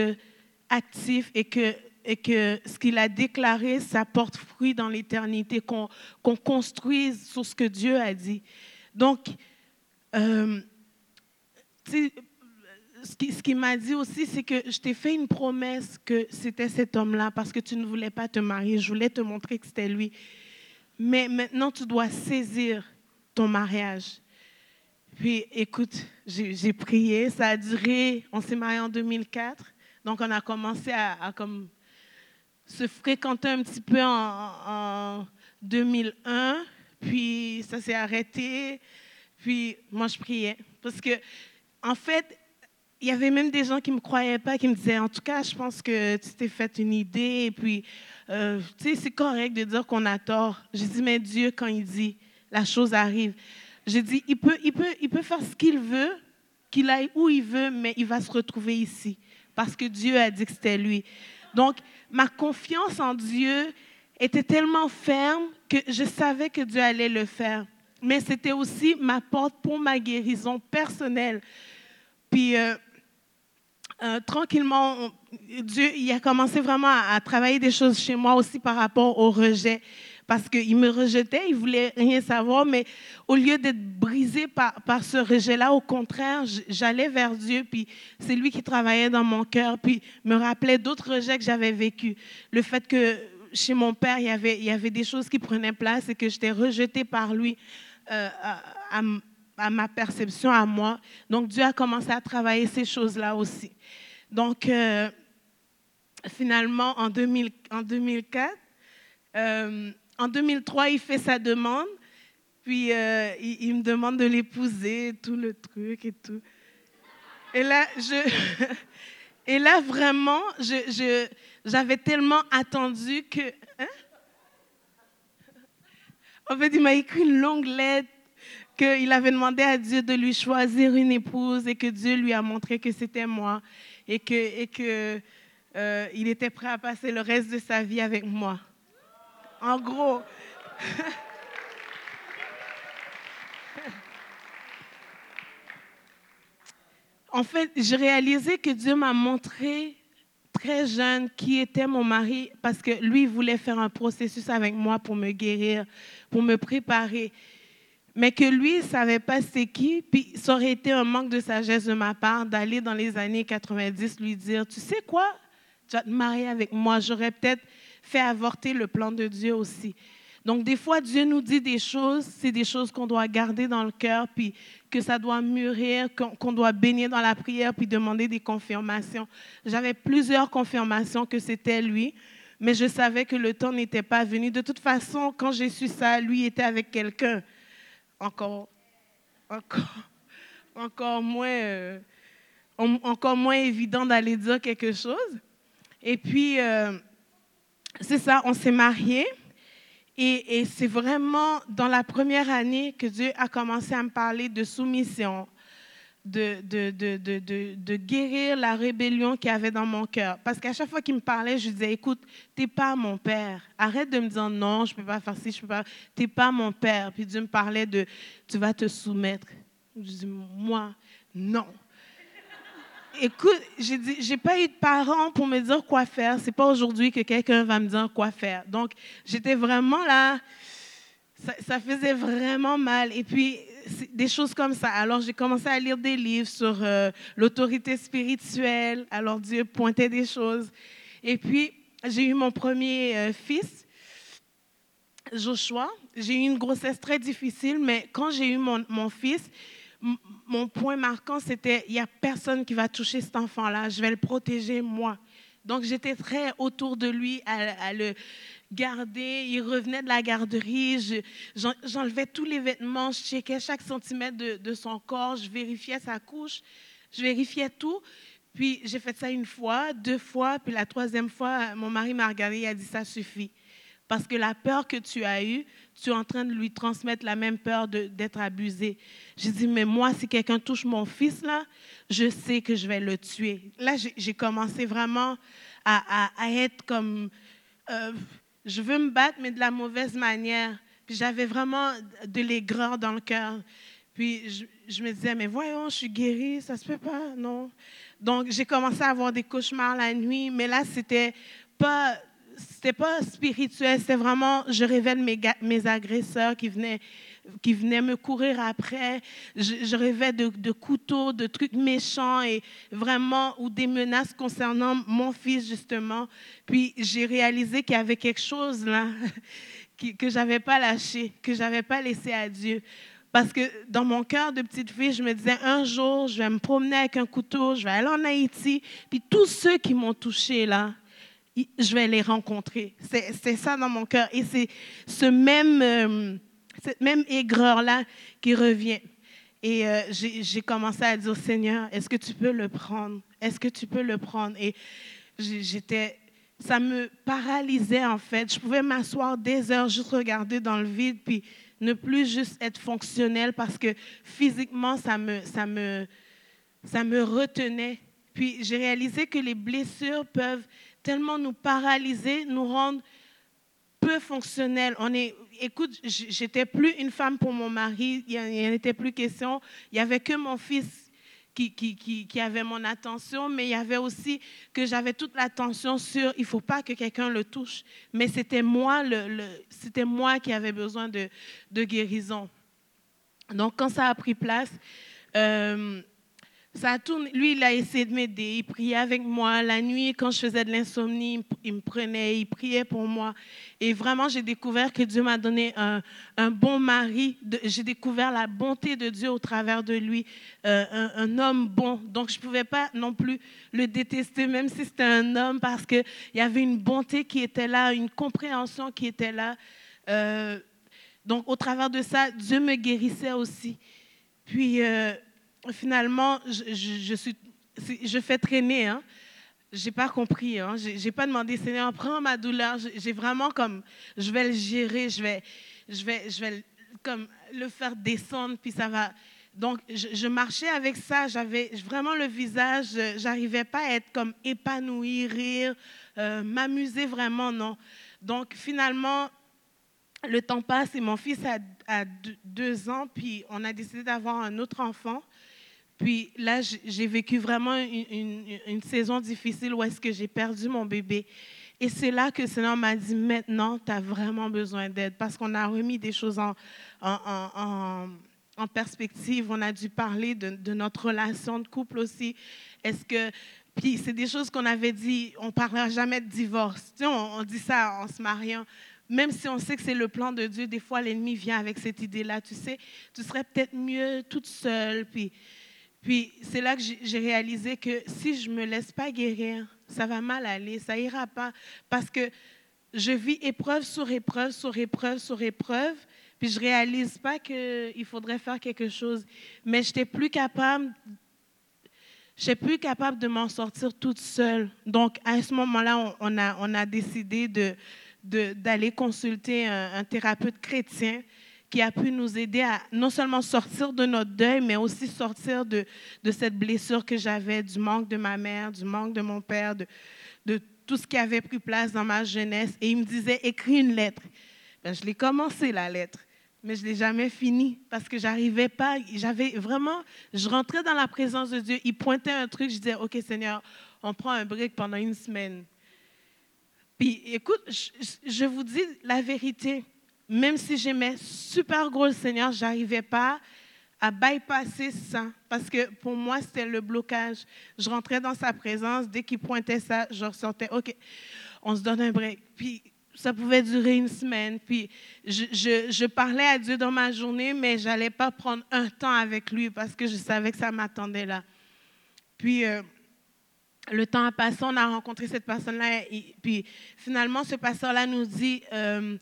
Speaker 2: actif et que et que ce qu'il a déclaré, ça porte fruit dans l'éternité, qu'on construise sur ce que Dieu a dit. Donc, euh, ce qu'il ce qui m'a dit aussi, c'est que je t'ai fait une promesse que c'était cet homme-là parce que tu ne voulais pas te marier. Je voulais te montrer que c'était lui. Mais maintenant, tu dois saisir ton mariage. Puis, écoute, j'ai prié, ça a duré, on s'est marié en 2004. Donc, on a commencé à, à comme se fréquenter un petit peu en, 2001, puis ça s'est arrêté, puis moi je priais. Parce que, en fait, il y avait même des gens qui ne me croyaient pas, qui me disaient, en tout cas, je pense que tu t'es fait une idée, et puis, euh, tu sais, c'est correct de dire qu'on a tort. J'ai dit, mais Dieu, quand il dit, la chose arrive. J'ai dit, il peut, il, peut, il peut faire ce qu'il veut, qu'il aille où il veut, mais il va se retrouver ici, parce que Dieu a dit que c'était lui. Donc, ma confiance en Dieu était tellement ferme que je savais que Dieu allait le faire. Mais c'était aussi ma porte pour ma guérison personnelle. Puis, euh, euh, tranquillement, Dieu il a commencé vraiment à, travailler des choses chez moi aussi par rapport au rejet parce qu'il me rejetait, il voulait rien savoir, mais au lieu d'être brisé par, par ce rejet-là, au contraire, j'allais vers Dieu, puis c'est lui qui travaillait dans mon cœur, puis me rappelait d'autres rejets que j'avais vécus. Le fait que chez mon père, il y avait, il y avait des choses qui prenaient place et que j'étais rejetée par lui euh, à, ma perception, à moi. Donc Dieu a commencé à travailler ces choses-là aussi. Donc, euh, finalement, en, 2000, en 2004, euh, en 2003, il fait sa demande, puis euh, il, me demande de l'épouser, tout le truc et tout. Et là, je, et là vraiment, j'avais tellement attendu que. Hein? En fait, il m'a écrit une longue lettre qu'il avait demandé à Dieu de lui choisir une épouse et que Dieu lui a montré que c'était moi et que, et que euh, il était prêt à passer le reste de sa vie avec moi en gros. en fait, j'ai réalisé que Dieu m'a montré très jeune qui était mon mari parce que lui voulait faire un processus avec moi pour me guérir, pour me préparer. Mais que lui ne savait pas c'est qui, puis ça aurait été un manque de sagesse de ma part d'aller dans les années 90 lui dire, tu sais quoi, tu vas te marier avec moi. J'aurais peut-être fait avorter le plan de Dieu aussi. Donc, des fois, Dieu nous dit des choses, c'est des choses qu'on doit garder dans le cœur, puis que ça doit mûrir, qu'on doit baigner dans la prière, puis demander des confirmations. J'avais plusieurs confirmations que c'était lui, mais je savais que le temps n'était pas venu. De toute façon, quand j'ai su ça, lui était avec quelqu'un. Encore, encore, encore moins, euh, encore moins évident d'aller dire quelque chose. Et puis, euh, c'est ça, on s'est mariés. Et, c'est vraiment dans la première année que Dieu a commencé à me parler de soumission, de, guérir la rébellion qu'il y avait dans mon cœur. Parce qu'à chaque fois qu'il me parlait, je disais, écoute, tu n'es pas mon père. Arrête de me dire non, je peux pas faire ci, je peux pas. Tu n'es pas mon père. Puis Dieu me parlait de, tu vas te soumettre. Je dis, moi, non écoute, j'ai dit, j'ai pas eu de parents pour me dire quoi faire. C'est pas aujourd'hui que quelqu'un va me dire quoi faire. Donc, j'étais vraiment là. Ça, faisait vraiment mal. Et puis, des choses comme ça. Alors, j'ai commencé à lire des livres sur euh, l'autorité spirituelle. Alors, Dieu pointait des choses. Et puis, j'ai eu mon premier euh, fils. Joshua, j'ai eu une grossesse très difficile, mais quand j'ai eu mon, mon fils, mon point marquant, c'était il n'y a personne qui va toucher cet enfant-là, je vais le protéger moi. Donc j'étais très autour de lui à, le garder. Il revenait de la garderie, je- j'en- j'enlevais tous les vêtements, je checkais chaque centimètre de, de son corps, je vérifiais sa couche, je vérifiais tout. Puis j'ai fait ça une fois, deux fois, puis la troisième fois, mon mari m'a regardé et a dit ça suffit. Parce que la peur que tu as eue, tu es en train de lui transmettre la même peur d'être abusé. J'ai dit, mais moi, si quelqu'un touche mon fils, là, je sais que je vais le tuer. Là, j'ai commencé vraiment à, à- être comme, euh, je veux me battre, mais de la mauvaise manière. Puis j'avais vraiment de l'aigreur dans le cœur. Puis je, je me disais, mais voyons, je suis guérie, ça se fait pas, non. Donc j'ai commencé à avoir des cauchemars la nuit, mais là, c'était pas c'était pas spirituel, c'était vraiment, je mes, ga- mes agresseurs qui venaient, qui venaient me courir après. Je, rêvais de, de couteaux, de trucs méchants et vraiment, ou des menaces concernant mon fils, justement. Puis j'ai réalisé qu'il y avait quelque chose là qui- que j'avais pas lâché, que j'avais pas laissé à Dieu. Parce que dans mon cœur de petite fille, je me disais, un jour, je vais me promener avec un couteau, je vais aller en Haïti, puis tous ceux qui m'ont touché là, je vais les rencontrer. C'est ça dans mon cœur. Et c'est ce même, euh, cette même aigreur-là qui revient. Et euh, j'ai commencé à dire, Seigneur, est-ce que tu peux le prendre? Est-ce que tu peux le prendre? Et j'étais, ça me paralysait en fait. Je pouvais m'asseoir des heures, juste regarder dans le vide, puis ne plus juste être fonctionnel parce que physiquement, ça me, ça me, ça me retenait. Puis j'ai réalisé que les blessures peuvent tellement nous paralyser, nous rendre peu fonctionnels. On est, écoute, j'étais plus une femme pour mon mari, il n'y en était plus question. Il n'y avait que mon fils qui, avait mon attention, mais il y avait aussi que j'avais toute l'attention sur il ne faut pas que quelqu'un le touche. Mais c'était moi, c'était moi qui avais besoin de, de guérison. Donc, quand ça a pris place, euh, ça a tourné. Lui, il a essayé de m'aider. Il priait avec moi. La nuit, quand je faisais de l'insomnie, il me- prenait, il priait pour moi. Et vraiment, j'ai découvert que Dieu m'a donné un, bon mari. J'ai découvert la bonté de Dieu au travers de lui. Euh, un, un homme bon. Donc, je ne pouvais pas non plus le détester, même si c'était un homme, parce qu'il y avait une bonté qui était là, une compréhension qui était là. Euh, donc, au travers de ça, Dieu me guérissait aussi. Puis, euh, finalement, je, fais traîner. Hein. J'ai pas compris. Hein. J'ai pas demandé, Seigneur, prends ma douleur. J'ai vraiment comme, je vais le gérer, je vais, je vais, je vais comme le faire descendre, puis ça va. Donc, je, marchais avec ça. J'avais vraiment le visage. euh, J'arrivais pas à être comme épanouie, rire, euh, m'amuser vraiment, non. Donc, finalement, le temps passe et mon fils a, deux ans, puis on a décidé d'avoir un autre enfant. Puis là, j'ai vécu vraiment une, saison difficile où est-ce que j'ai perdu mon bébé. Et c'est là que le Seigneur m'a dit, maintenant, tu as vraiment besoin d'aide parce qu'on a remis des choses en, perspective. On a dû parler de, de notre relation de couple aussi. Est-ce que... Puis c'est des choses qu'on avait dit, on ne parlera jamais de divorce. Tu sais, on, on dit ça en se mariant. Même si on sait que c'est le plan de Dieu, des fois l'ennemi vient avec cette idée-là. Tu sais, tu serais peut-être mieux toute seule. Puis puis c'est là que j'ai réalisé que si je ne me laisse pas guérir, ça va mal aller, ça ira pas. Parce que je vis épreuve sur épreuve, sur épreuve, sur épreuve, puis je réalise pas qu'il faudrait faire quelque chose. Mais je n'étais plus capable, j'étais plus capable de m'en sortir toute seule. Donc à ce moment-là, on, a, décidé d'aller consulter un thérapeute chrétien qui a pu nous aider à non seulement sortir de notre deuil, mais aussi sortir de, de cette blessure que j'avais, du manque de ma mère, du manque de mon père, de, de tout ce qui avait pris place dans ma jeunesse. Et il me disait, écris une lettre. Ben, je l'ai commencé, la lettre, mais je ne l'ai jamais finie parce que j'arrivais pas. J'avais vraiment, je rentrais dans la présence de Dieu, il pointait un truc, je disais, OK Seigneur, on prend un break pendant une semaine. Puis écoute, je vous dis la vérité, même si j'aimais super gros le Seigneur, je n'arrivais pas à bypasser ça. Parce que pour moi, c'était le blocage. Je rentrais dans sa présence, dès qu'il pointait ça, je ressortais, OK, on se donne un break. Puis ça pouvait durer une semaine. Puis je parlais à Dieu dans ma journée, mais je n'allais pas prendre un temps avec lui parce que je savais que ça m'attendait là. Puis euh, le temps a passé, on a rencontré cette personne-là. Puis finalement, ce pasteur-là nous dit, euh,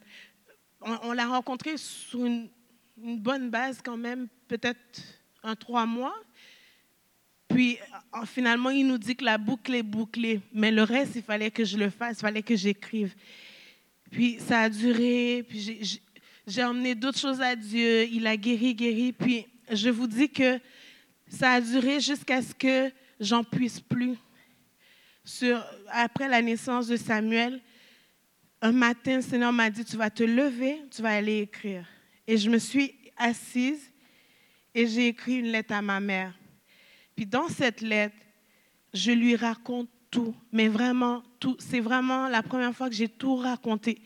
Speaker 2: on, l'a rencontré sur une, bonne base quand même, peut-être un trois mois. Puis euh, finalement, il nous dit que la boucle est bouclée, mais le reste, il fallait que je le fasse, il fallait que j'écrive. Puis ça a duré, puis j'ai- emmené d'autres choses à Dieu, il a guéri, guéri. Puis je vous dis que ça a duré jusqu'à ce que j'en puisse plus. Après la naissance de Samuel, un matin, le Seigneur m'a dit, tu vas te lever, tu vas aller écrire. Et je me suis assise et j'ai écrit une lettre à ma mère. Puis dans cette lettre, je lui raconte tout, mais vraiment tout. C'est vraiment la première fois que j'ai tout raconté.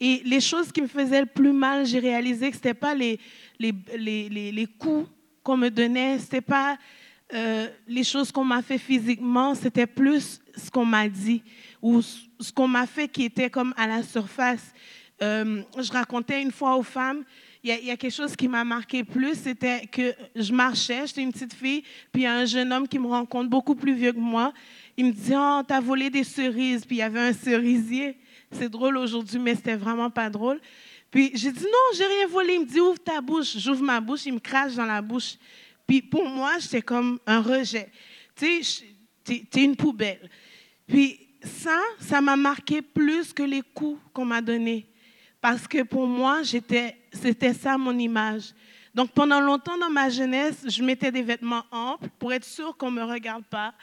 Speaker 2: Et les choses qui me faisaient le plus mal, j'ai réalisé que ce n'était pas les, les, les, les, coups qu'on me donnait, ce n'était pas euh, les choses qu'on m'a fait physiquement, c'était plus ce qu'on m'a dit ou ce qu'on m'a fait qui était comme à la surface. Euh, je racontais une fois aux femmes, il y, a, quelque chose qui m'a marqué plus, c'était que je marchais, j'étais une petite fille, puis il y a un jeune homme qui me rencontre beaucoup plus vieux que moi. Il me dit, oh, t'as volé des cerises, puis il y avait un cerisier. C'est drôle aujourd'hui, mais c'était vraiment pas drôle. Puis j'ai dit, non, j'ai rien volé. Il me dit, ouvre ta bouche. J'ouvre ma bouche, il me crache dans la bouche. Puis pour moi, j'étais comme un rejet. Tu sais, t'es es une poubelle. Puis ça, ça m'a marqué plus que les coups qu'on m'a donnés. Parce que pour moi, c'était ça mon image. Donc pendant longtemps dans ma jeunesse, je mettais des vêtements amples pour être sûre qu'on ne me regarde pas.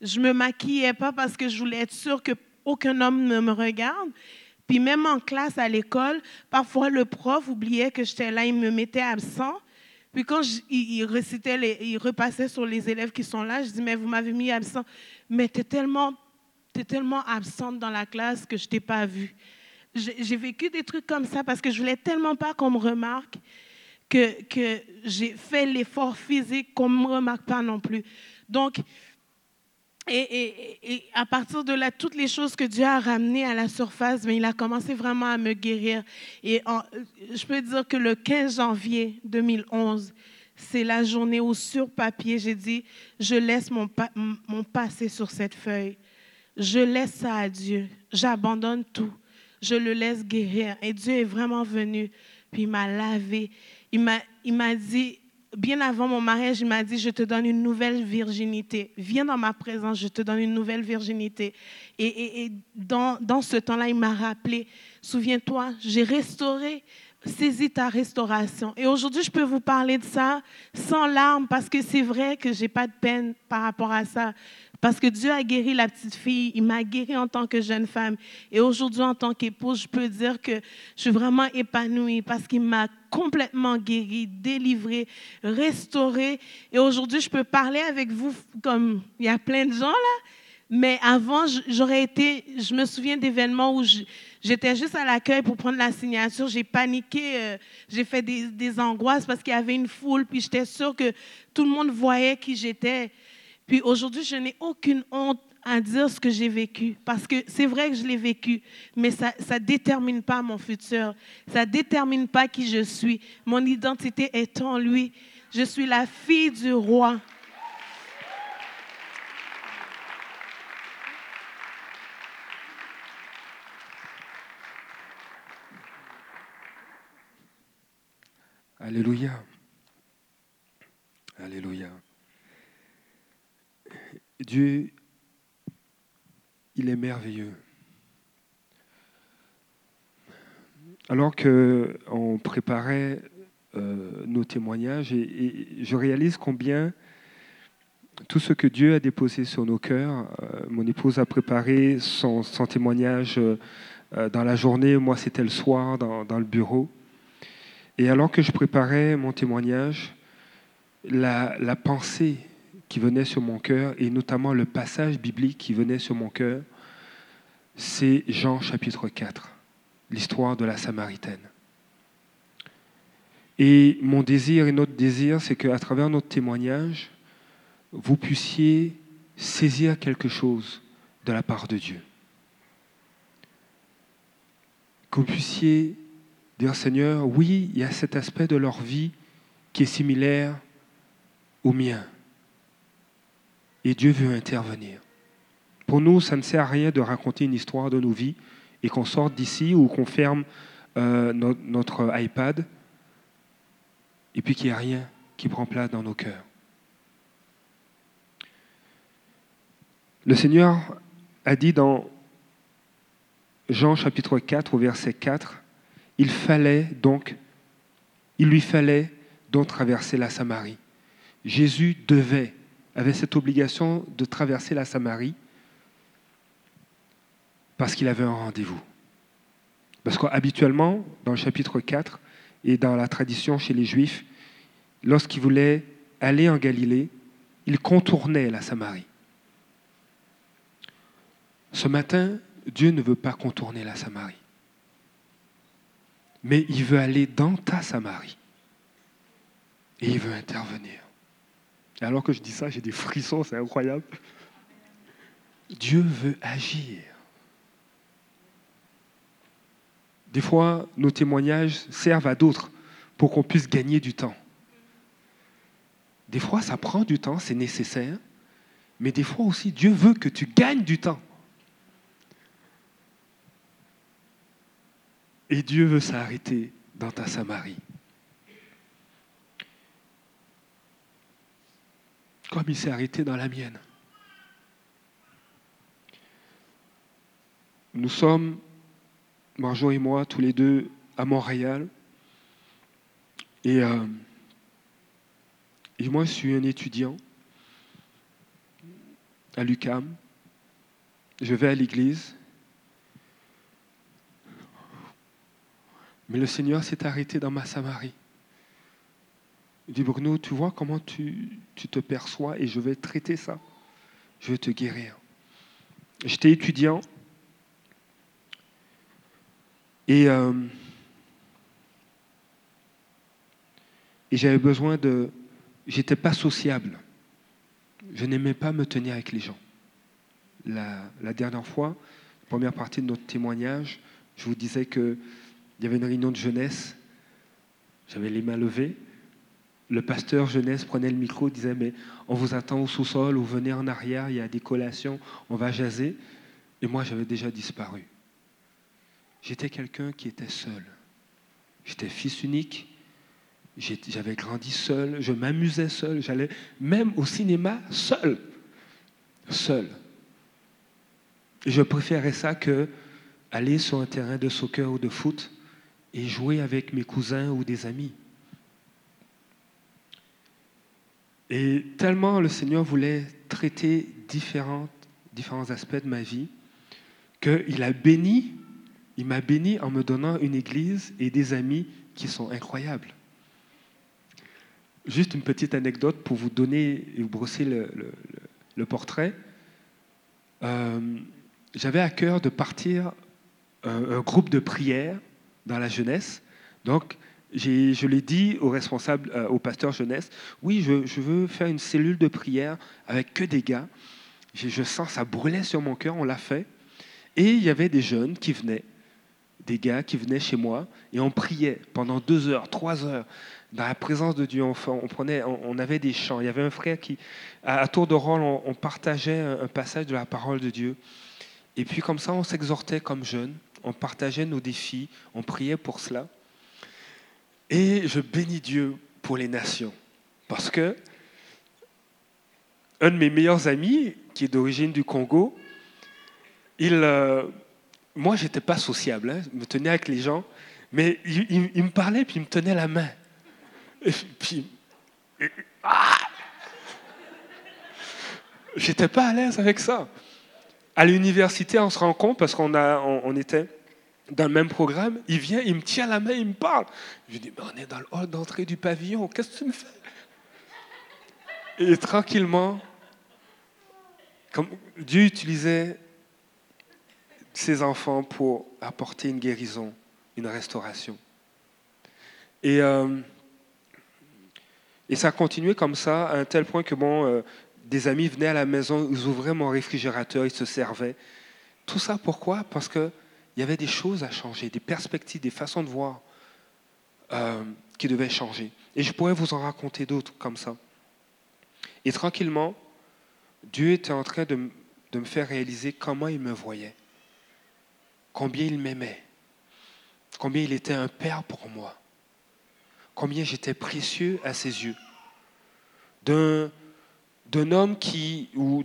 Speaker 2: Je me maquillais pas parce que je voulais être sûre qu'aucun homme ne me regarde. Puis même en classe à l'école, parfois le prof oubliait que j'étais là, il me mettait absent. Puis quand il, les, il repassait sur les élèves qui sont là, je dis, mais vous m'avez mis absent. Mais tu es tellement, es tellement absente dans la classe que je t'ai pas vue. J'ai vécu des trucs comme ça parce que je voulais tellement pas qu'on me remarque que, que j'ai fait l'effort physique qu'on me remarque pas non plus. Donc, et, et, à partir de là, toutes les choses que Dieu a ramenées à la surface, mais il a commencé vraiment à me guérir. Et je peux dire que le 15 janvier 2011, c'est la journée où sur papier, j'ai dit, je laisse mon, mon passé sur cette feuille. Je laisse ça à Dieu. J'abandonne tout. Je le laisse guérir. Et Dieu est vraiment venu, puis il m'a lavé. Il m'a dit, bien avant mon mariage, il m'a dit, je te donne une nouvelle virginité. Viens dans ma présence, je te donne une nouvelle virginité. Et, et, et dans, dans ce temps-là, il m'a rappelé, souviens-toi, j'ai restauré, saisis ta restauration. Et aujourd'hui, je peux vous parler de ça sans larmes parce que c'est vrai que j'ai pas de peine par rapport à ça. Parce que Dieu a guéri la petite fille, il m'a guéri en tant que jeune femme. Et aujourd'hui, en tant qu'épouse, je peux dire que je suis vraiment épanouie parce qu'il m'a complètement guéri, délivré, restauré. Et aujourd'hui, je peux parler avec vous comme il y a plein de gens là. Mais avant, j'aurais été, je me souviens d'événements où j'étais juste à l'accueil pour prendre la signature. J'ai paniqué, euh, j'ai fait des angoisses parce qu'il y avait une foule, puis j'étais sûre que tout le monde voyait qui j'étais. Puis aujourd'hui, je n'ai aucune honte à dire ce que j'ai vécu, parce que c'est vrai que je l'ai vécu, mais ça ne détermine pas mon futur, ça ne détermine pas qui je suis. Mon identité est en lui. Je suis la fille du roi.
Speaker 1: Alléluia. Alléluia. Dieu, il est merveilleux. Alors qu'on préparait euh, nos témoignages, je réalise combien tout ce que Dieu a déposé sur nos cœurs, euh, mon épouse a préparé son, témoignage euh, dans la journée, moi c'était le soir dans, le bureau. Et alors que je préparais mon témoignage, la pensée qui venait sur mon cœur, et notamment le passage biblique qui venait sur mon cœur, c'est Jean chapitre 4, l'histoire de la Samaritaine. Et mon désir et notre désir, c'est qu'à travers notre témoignage, vous puissiez saisir quelque chose de la part de Dieu. que vous puissiez dire Seigneur, oui, il y a cet aspect de leur vie qui est similaire au mien. Et Dieu veut intervenir. Pour nous, ça ne sert à rien de raconter une histoire de nos vies et qu'on sorte d'ici ou qu'on ferme euh, notre, notre iPad et puis qu'il n'y a rien qui prend place dans nos cœurs. Le Seigneur a dit dans Jean chapitre 4 au verset 4, il fallait donc, il lui fallait donc traverser la Samarie. Jésus devait, avait cette obligation de traverser la Samarie parce qu'il avait un rendez-vous. Parce qu'habituellement, dans le chapitre 4 et dans la tradition chez les Juifs, lorsqu'il voulait aller en Galilée, il contournait la Samarie. Ce matin, Dieu ne veut pas contourner la Samarie, mais il veut aller dans ta Samarie et il veut intervenir. Et alors que je dis ça, j'ai des frissons, c'est incroyable. Dieu veut agir. Des fois, nos témoignages servent à d'autres pour qu'on puisse gagner du temps. Des fois, ça prend du temps, c'est nécessaire, mais des fois aussi, Dieu veut que tu gagnes du temps. Et Dieu veut s'arrêter dans ta Samarie. Comme il s'est arrêté dans la mienne. Nous sommes, Marjo et moi, tous les deux à Montréal. Et, euh, et moi, je suis un étudiant à l'UCAM. Je vais à l'église. Mais le Seigneur s'est arrêté dans ma Samarie. Il dit, Bruno, tu vois comment tu, tu te perçois et je vais traiter ça. Je vais te guérir. J'étais étudiant et, euh, et j'avais besoin de... J'étais pas sociable. Je n'aimais pas me tenir avec les gens. La, la dernière fois, première partie de notre témoignage, je vous disais que il y avait une réunion de jeunesse, j'avais les mains levées. Le pasteur jeunesse prenait le micro, disait Mais on vous attend au sous-sol ou venez en arrière, il y a des collations, on va jaser. Et moi, j'avais déjà disparu. J'étais quelqu'un qui était seul. J'étais fils unique, j'avais grandi seul, je m'amusais seul, j'allais même au cinéma seul. Seul. Je préférais ça que aller sur un terrain de soccer ou de foot et jouer avec mes cousins ou des amis. Et tellement le Seigneur voulait traiter différents, différents aspects de ma vie, qu'il a béni, il m'a béni en me donnant une église et des amis qui sont incroyables. Juste une petite anecdote pour vous donner et vous brosser le, portrait. Euh, J'avais à cœur de partir un, un groupe de prière dans la jeunesse. Donc, je l'ai dit au responsable, euh, au pasteur jeunesse, oui, je, veux faire une cellule de prière avec que des gars. Je, sens ça brûlait sur mon cœur, on l'a fait. Et il y avait des jeunes qui venaient, des gars qui venaient chez moi, et on priait pendant deux heures, trois heures, dans la présence de Dieu. On, on prenait, on, avait des chants. Il y avait un frère qui, à, tour de rôle, on, partageait un passage de la parole de Dieu. Et puis comme ça, on s'exhortait comme jeunes on partageait nos défis, on priait pour cela. Et je bénis Dieu pour les nations. Parce que un de mes meilleurs amis, qui est d'origine du Congo, il, euh, moi, je n'étais pas sociable, hein, je me tenais avec les gens, mais il, me parlait puis il me tenait la main. Et puis, ah J'étais pas à l'aise avec ça. À l'université, on se rend compte, parce qu'on on, on était dans le même programme, il vient, il me tient la main, il me parle. Je lui dis, mais on est dans le hall d'entrée du pavillon, qu'est-ce que tu me fais? Et tranquillement, comme Dieu utilisait ses enfants pour apporter une guérison, une restauration. Et, euh, et ça a continué comme ça, à un tel point que bon, euh, des amis venaient à la maison, ils ouvraient mon réfrigérateur, ils se servaient. Tout ça pourquoi? Parce que il y avait des choses à changer, des perspectives, des façons de voir euh, qui devaient changer. Et je pourrais vous en raconter d'autres comme ça. Et tranquillement, Dieu était en train de, me faire réaliser comment il me voyait, combien il m'aimait, combien il était un père pour moi, combien j'étais précieux à ses yeux. D'un, homme qui, ou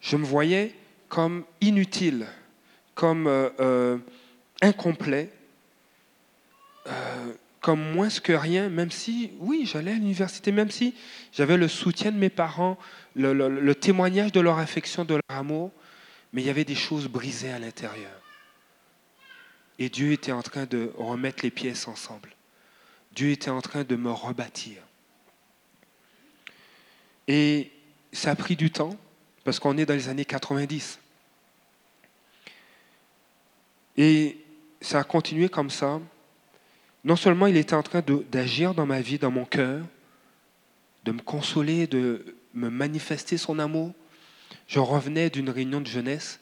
Speaker 1: je me voyais comme inutile, comme euh, euh, incomplet, euh, comme moins que rien, même si, oui, j'allais à l'université, même si j'avais le soutien de mes parents, le, témoignage de leur affection, de leur amour, mais il y avait des choses brisées à l'intérieur. Et Dieu était en train de remettre les pièces ensemble. Dieu était en train de me rebâtir. Et ça a pris du temps, parce qu'on est dans les années 90. Et ça a continué comme ça. Non seulement il était en train d'agir dans ma vie, dans mon cœur, de me consoler, de me manifester son amour. Je revenais d'une réunion de jeunesse,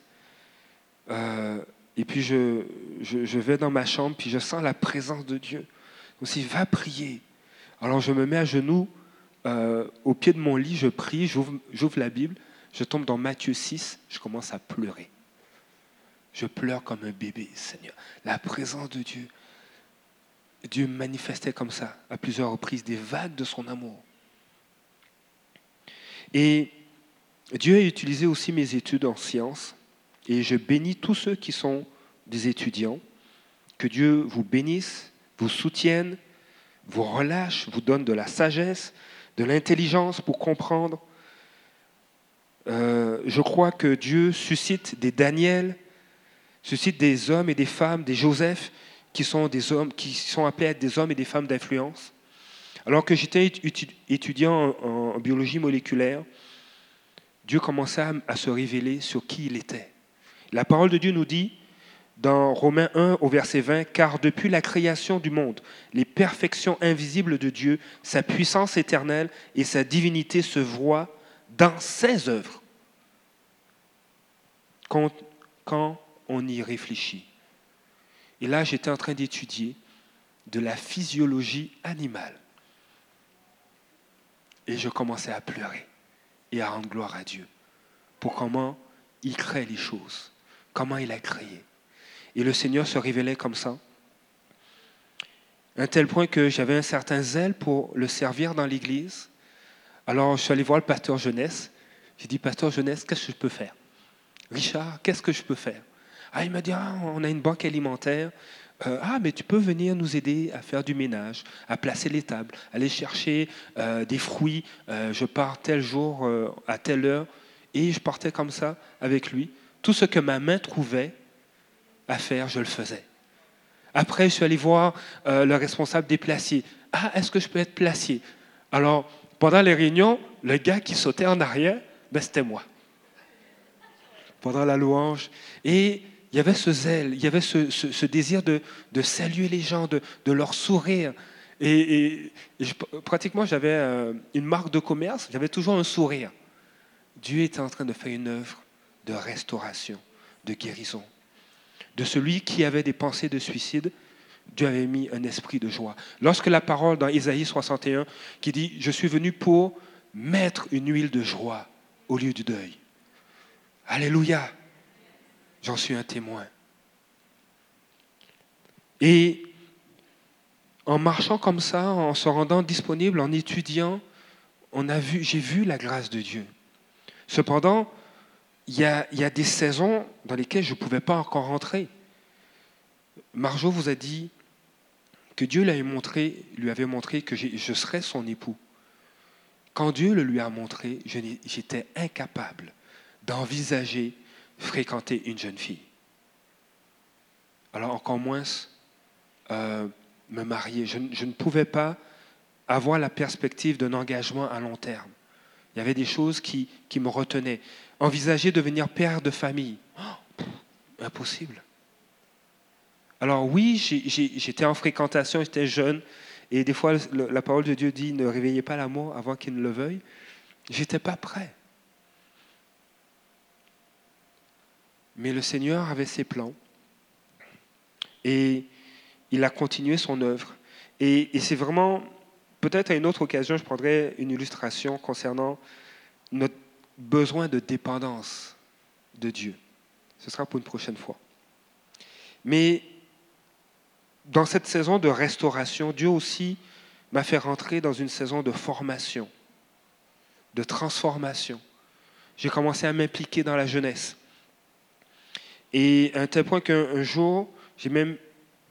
Speaker 1: euh, et puis je, vais dans ma chambre, puis je sens la présence de Dieu. Aussi, va prier. Alors je me mets à genoux euh, au pied de mon lit, je prie, j'ouvre la Bible, je tombe dans Matthieu 6, je commence à pleurer. Je pleure comme un bébé, Seigneur. La présence de Dieu. Dieu manifestait comme ça, à plusieurs reprises, des vagues de son amour. Et Dieu a utilisé aussi mes études en sciences. Et je bénis tous ceux qui sont des étudiants. Que Dieu vous bénisse, vous soutienne, vous relâche, vous donne de la sagesse, de l'intelligence pour comprendre. Euh, je crois que Dieu suscite des Daniel, suscite des hommes et des femmes, des Joseph, qui sont des hommes, qui sont appelés à être des hommes et des femmes d'influence. Alors que j'étais étu- étudiant en, biologie moléculaire, Dieu commençait à, se révéler sur qui il était. La parole de Dieu nous dit dans Romains 1 au verset 20, car depuis la création du monde, les perfections invisibles de Dieu, sa puissance éternelle et sa divinité se voient dans ses œuvres. Quand on y réfléchit. Et là, j'étais en train d'étudier de la physiologie animale. Et je commençais à pleurer et à rendre gloire à Dieu pour comment il crée les choses, comment il a créé. Et le Seigneur se révélait comme ça, un tel point que j'avais un certain zèle pour le servir dans l'Église. Alors je suis allé voir le pasteur jeunesse. J'ai dit, pasteur jeunesse, qu'est-ce que je peux faire? Richard, qu'est-ce que je peux faire? Ah, Il m'a dit, ah, on a une banque alimentaire. Euh, ah, mais tu peux venir nous aider à faire du ménage, à placer les tables, aller chercher euh, des fruits. Euh, je pars tel jour, à telle heure. Et je partais comme ça avec lui. Tout ce que ma main trouvait à faire, je le faisais. Après, je suis allé voir le responsable des placiers. Ah, est-ce que je peux être placier? Alors, pendant les réunions, le gars qui sautait en arrière, ben, c'était moi. Pendant la louange. Et il y avait ce zèle, il y avait ce, désir de, saluer les gens, de, leur sourire. Et, pratiquement, j'avais euh, une marque de commerce, j'avais toujours un sourire. Dieu était en train de faire une œuvre de restauration, de guérison. De celui qui avait des pensées de suicide, Dieu avait mis un esprit de joie. Lorsque la parole dans Isaïe 61 qui dit Je suis venu pour mettre une huile de joie au lieu du deuil. Alléluia. J'en suis un témoin. Et en marchant comme ça, en se rendant disponible, en étudiant, j'ai vu la grâce de Dieu. Cependant, il y a, des saisons dans lesquelles je ne pouvais pas encore rentrer. Marjo vous a dit que Dieu lui avait montré, lui avait montré que je serais son époux. Quand Dieu le lui a montré, j'étais incapable d'envisager fréquenter une jeune fille. Alors encore moins euh, me marier. Je, ne- pouvais pas avoir la perspective d'un engagement à long terme. Il y avait des choses qui, me retenaient. Envisager devenir père de famille, oh, impossible. Alors oui, j'étais en fréquentation, j'étais jeune, et des fois la parole de Dieu dit ne réveillez pas l'amour avant qu'il ne le veuille. J'étais pas prêt. Mais le Seigneur avait ses plans. Et il a continué son œuvre. Et, et c'est vraiment, peut-être à une autre occasion, je prendrai une illustration concernant notre besoin de dépendance de Dieu. Ce sera pour une prochaine fois. Mais dans cette saison de restauration, Dieu aussi m'a fait rentrer dans une saison de formation, de transformation. J'ai commencé à m'impliquer dans la jeunesse. Et à un tel point qu'un jour, j'ai même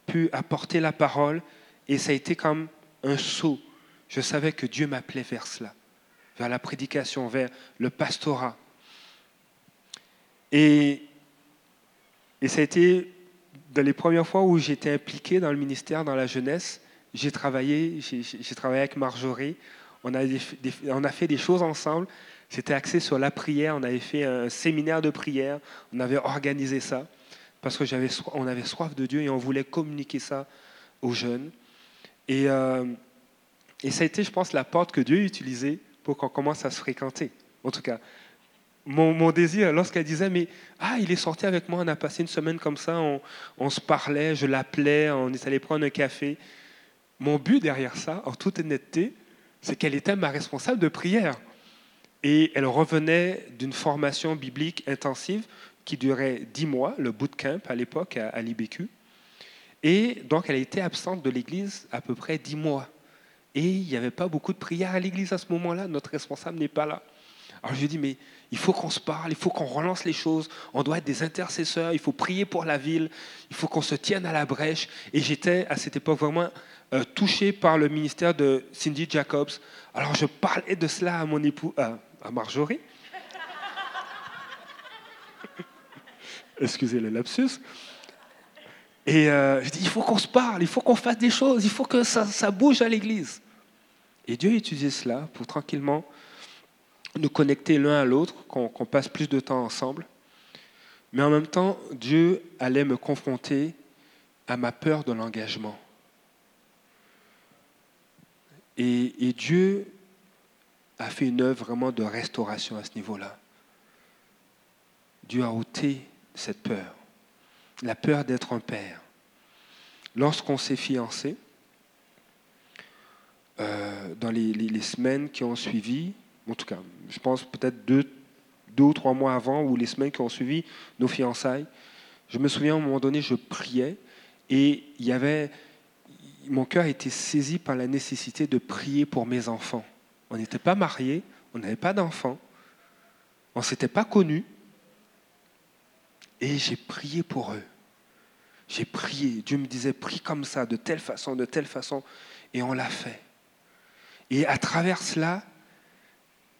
Speaker 1: pu apporter la parole et ça a été comme un saut. Je savais que Dieu m'appelait vers cela, vers la prédication, vers le pastorat. Et, ça a été dans les premières fois où j'étais impliqué dans le ministère, dans la jeunesse, j'ai travaillé, j'ai travaillé avec Marjorie. On a fait des choses ensemble. C'était axé sur la prière. On avait fait un séminaire de prière. On avait organisé ça parce que j'avais, on avait soif de Dieu et on voulait communiquer ça aux jeunes. Et, euh, et ça a été, je pense, la porte que Dieu a utilisée pour qu'on commence à se fréquenter. En tout cas, mon, désir, lorsqu'elle disait, mais ah, il est sorti avec moi, on a passé une semaine comme ça, on, se parlait, je l'appelais, on est allé prendre un café. Mon but derrière ça, en toute honnêteté, c'est qu'elle était ma responsable de prière. Et elle revenait d'une formation biblique intensive qui durait dix mois, le bootcamp à l'époque à, l'IBQ. Et donc, elle a été absente de l'église à peu près dix mois. Et il n'y avait pas beaucoup de prières à l'église à ce moment-là. Notre responsable n'est pas là. Alors je lui ai dit, mais il faut qu'on se parle, il faut qu'on relance les choses, on doit être des intercesseurs, il faut prier pour la ville, il faut qu'on se tienne à la brèche. Et j'étais à cette époque vraiment euh, touché par le ministère de Cindy Jacobs. Alors je parlais de cela à mon époux, à Marjorie. Excusez le lapsus. Et euh, je dis, il faut qu'on se parle, il faut qu'on fasse des choses, il faut que ça, bouge à l'église. Et Dieu a utilisé cela pour tranquillement nous connecter l'un à l'autre, qu'on passe plus de temps ensemble. Mais en même temps, Dieu allait me confronter à ma peur de l'engagement. Et, Dieu a fait une œuvre vraiment de restauration à ce niveau-là. Dieu a ôté cette peur, la peur d'être un père. Lorsqu'on s'est fiancé, euh, dans les, semaines qui ont suivi, en tout cas, je pense peut-être deux, ou trois mois avant ou les semaines qui ont suivi nos fiançailles, je me souviens à un moment donné, je priais et il avait, mon cœur était saisi par la nécessité de prier pour mes enfants. On n'était pas mariés, on n'avait pas d'enfants, on ne s'était pas connus. Et j'ai prié pour eux. J'ai prié. Dieu me disait, prie comme ça, de telle façon, de telle façon. Et on l'a fait. Et à travers cela,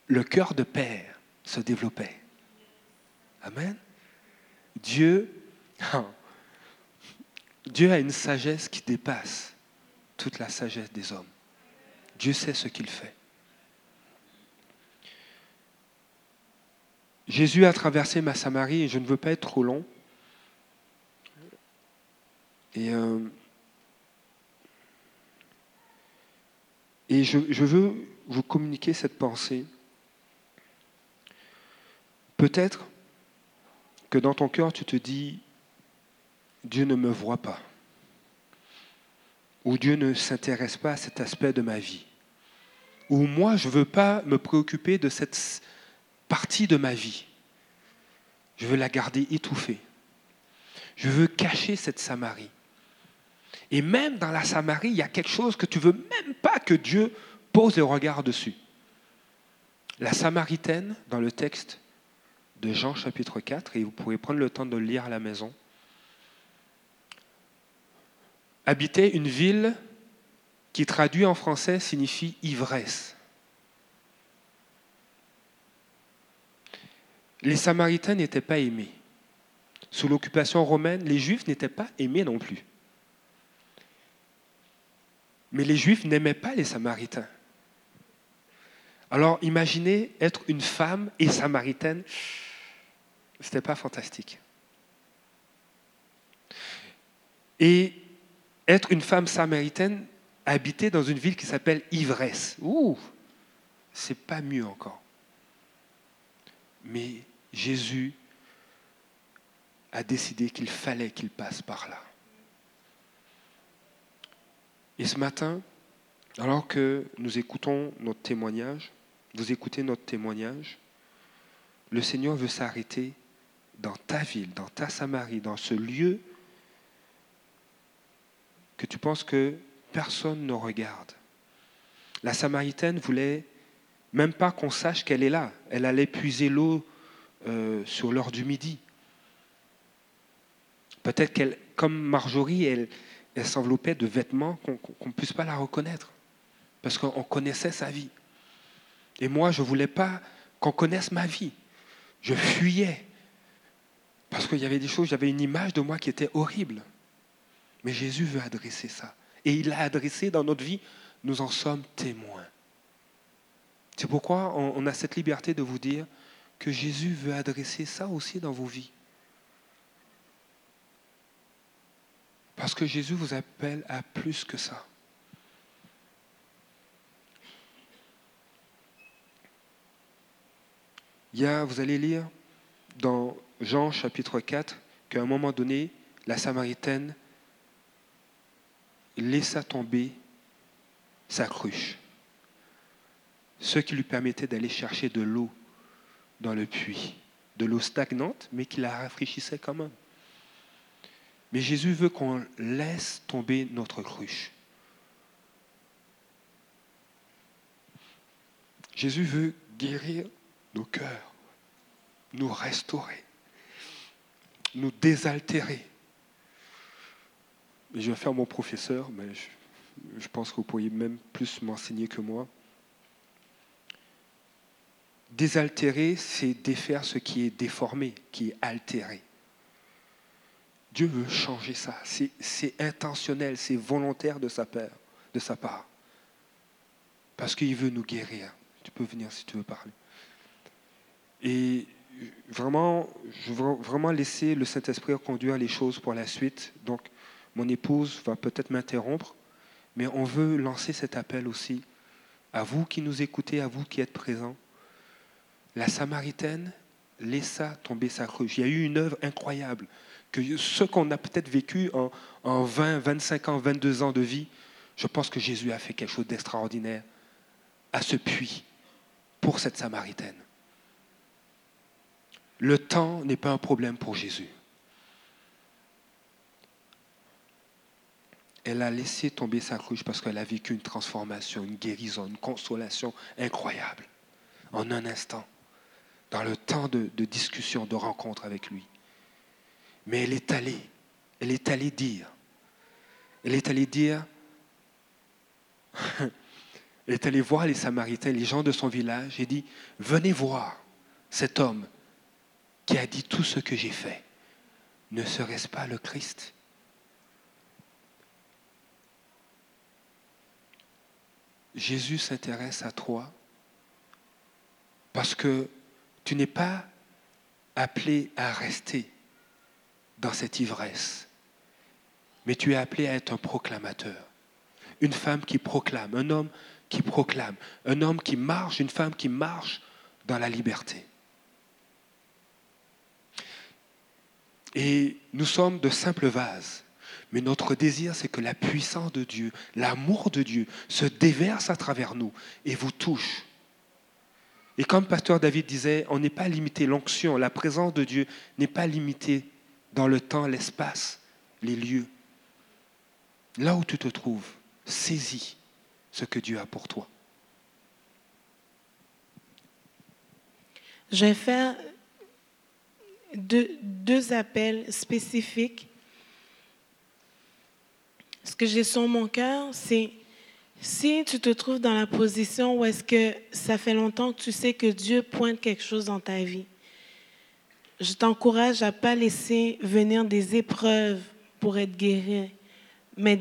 Speaker 1: le cœur de père se développait. Amen. Dieu, Dieu a une sagesse qui dépasse toute la sagesse des hommes. Dieu sait ce qu'il fait. Jésus a traversé ma Samarie et je ne veux pas être trop long. Et, euh, et je, je veux vous communiquer cette pensée. Peut-être que dans ton cœur, tu te dis, Dieu ne me voit pas, ou Dieu ne s'intéresse pas à cet aspect de ma vie, ou moi, je ne veux pas me préoccuper de cette partie de ma vie. Je veux la garder étouffée. Je veux cacher cette Samarie. Et même dans la Samarie, il y a quelque chose que tu veux même pas que Dieu pose le regard dessus. La Samaritaine, dans le texte, de Jean chapitre 4, et vous pourrez prendre le temps de le lire à la maison, habitait une ville qui traduit en français signifie ivresse. Les Samaritains n'étaient pas aimés. Sous l'occupation romaine, les Juifs n'étaient pas aimés non plus. Mais les Juifs n'aimaient pas les Samaritains. Alors imaginez être une femme et samaritaine c'était pas fantastique. Et être une femme samaritaine habiter dans une ville qui s'appelle Ivresse, ouh, c'est pas mieux encore. Mais Jésus a décidé qu'il fallait qu'il passe par là. Et ce matin, alors que nous écoutons notre témoignage, vous écoutez notre témoignage, le Seigneur veut s'arrêter dans ta ville, dans ta Samarie, dans ce lieu que tu penses que personne ne regarde. La Samaritaine voulait même pas qu'on sache qu'elle est là. Elle allait puiser l'eau euh, sur l'heure du midi. Peut-être qu'elle, comme Marjorie, elle, elle s'enveloppait de vêtements qu'on ne puisse pas la reconnaître, parce qu'on connaissait sa vie. Et moi, je ne voulais pas qu'on connaisse ma vie. Je fuyais, parce qu'il y avait des choses, j'avais une image de moi qui était horrible. Mais Jésus veut adresser ça. Et il l'a adressé dans notre vie, nous en sommes témoins. C'est pourquoi on a cette liberté de vous dire que Jésus veut adresser ça aussi dans vos vies. Parce que Jésus vous appelle à plus que ça. Il vous allez lire dans Jean chapitre 4 qu'à un moment donné, la Samaritaine laissa tomber sa cruche, ce qui lui permettait d'aller chercher de l'eau dans le puits, de l'eau stagnante, mais qui la rafraîchissait quand même. Mais Jésus veut qu'on laisse tomber notre cruche. Jésus veut guérir nos cœurs, nous restaurer, nous désaltérer. je vais faire mon professeur, mais je, je pense que vous pourriez même plus m'enseigner que moi. Désaltérer, c'est défaire ce qui est déformé, qui est altéré. Dieu veut changer ça. C'est intentionnel, c'est volontaire de sa, part, de sa part. Parce qu'il veut nous guérir. Tu peux venir si tu veux parler. Et vraiment, je veux vraiment laisser le Saint-Esprit conduire les choses pour la suite. Donc, mon épouse va peut-être m'interrompre, mais on veut lancer cet appel aussi à vous qui nous écoutez, à vous qui êtes présents. La Samaritaine laissa tomber sa cruche. Il y a eu une œuvre incroyable que ce qu'on a peut-être vécu en, en 20, 25 ans, 22 ans de vie, je pense que Jésus a fait quelque chose d'extraordinaire à ce puits pour cette Samaritaine. Le temps n'est pas un problème pour Jésus. Elle a laissé tomber sa cruche parce qu'elle a vécu une transformation, une guérison, une consolation incroyable en un instant, dans le temps de, discussion, de rencontre avec lui. Mais elle est allée, elle est allée dire, elle est allée dire, elle est allée voir les Samaritains, les gens de son village, et dit, venez voir cet homme qui a dit tout ce que j'ai fait. Ne serait-ce pas le Christ? Jésus s'intéresse à toi parce que tu n'es pas appelé à rester dans cette ivresse. Mais tu es appelé à être un proclamateur. Une femme qui proclame, un homme qui proclame, un homme qui marche, une femme qui marche dans la liberté. Et nous sommes de simples vases. Mais notre désir, c'est que la puissance de Dieu, l'amour de Dieu se déverse à travers nous et vous touche. Et comme Pasteur David disait, on n'est pas limité, l'onction, la présence de Dieu n'est pas limitée dans le temps, l'espace, les lieux. Là où tu te trouves, saisis ce que Dieu a pour toi.
Speaker 2: Je vais faire deux, deux appels spécifiques. Ce que j'ai sur mon cœur, c'est si tu te trouves dans la position où est-ce que ça fait longtemps que tu sais que Dieu pointe quelque chose dans ta vie, je t'encourage à ne pas laisser venir des épreuves pour être guéri, mais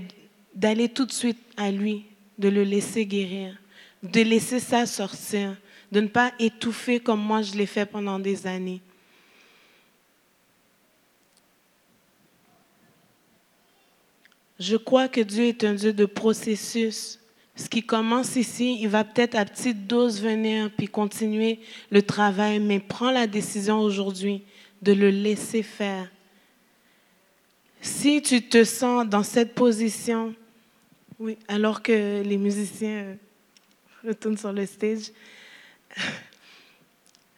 Speaker 2: d'aller tout de suite à lui, de le laisser guérir, de laisser ça sortir, de ne pas étouffer comme moi je l'ai fait pendant des années. Je crois que Dieu est un Dieu de processus. Ce qui commence ici, il va peut-être à petite dose venir puis continuer le travail, mais prends la décision aujourd'hui de le laisser faire. Si tu te sens dans cette position Oui, alors que les musiciens euh, retournent sur le stage.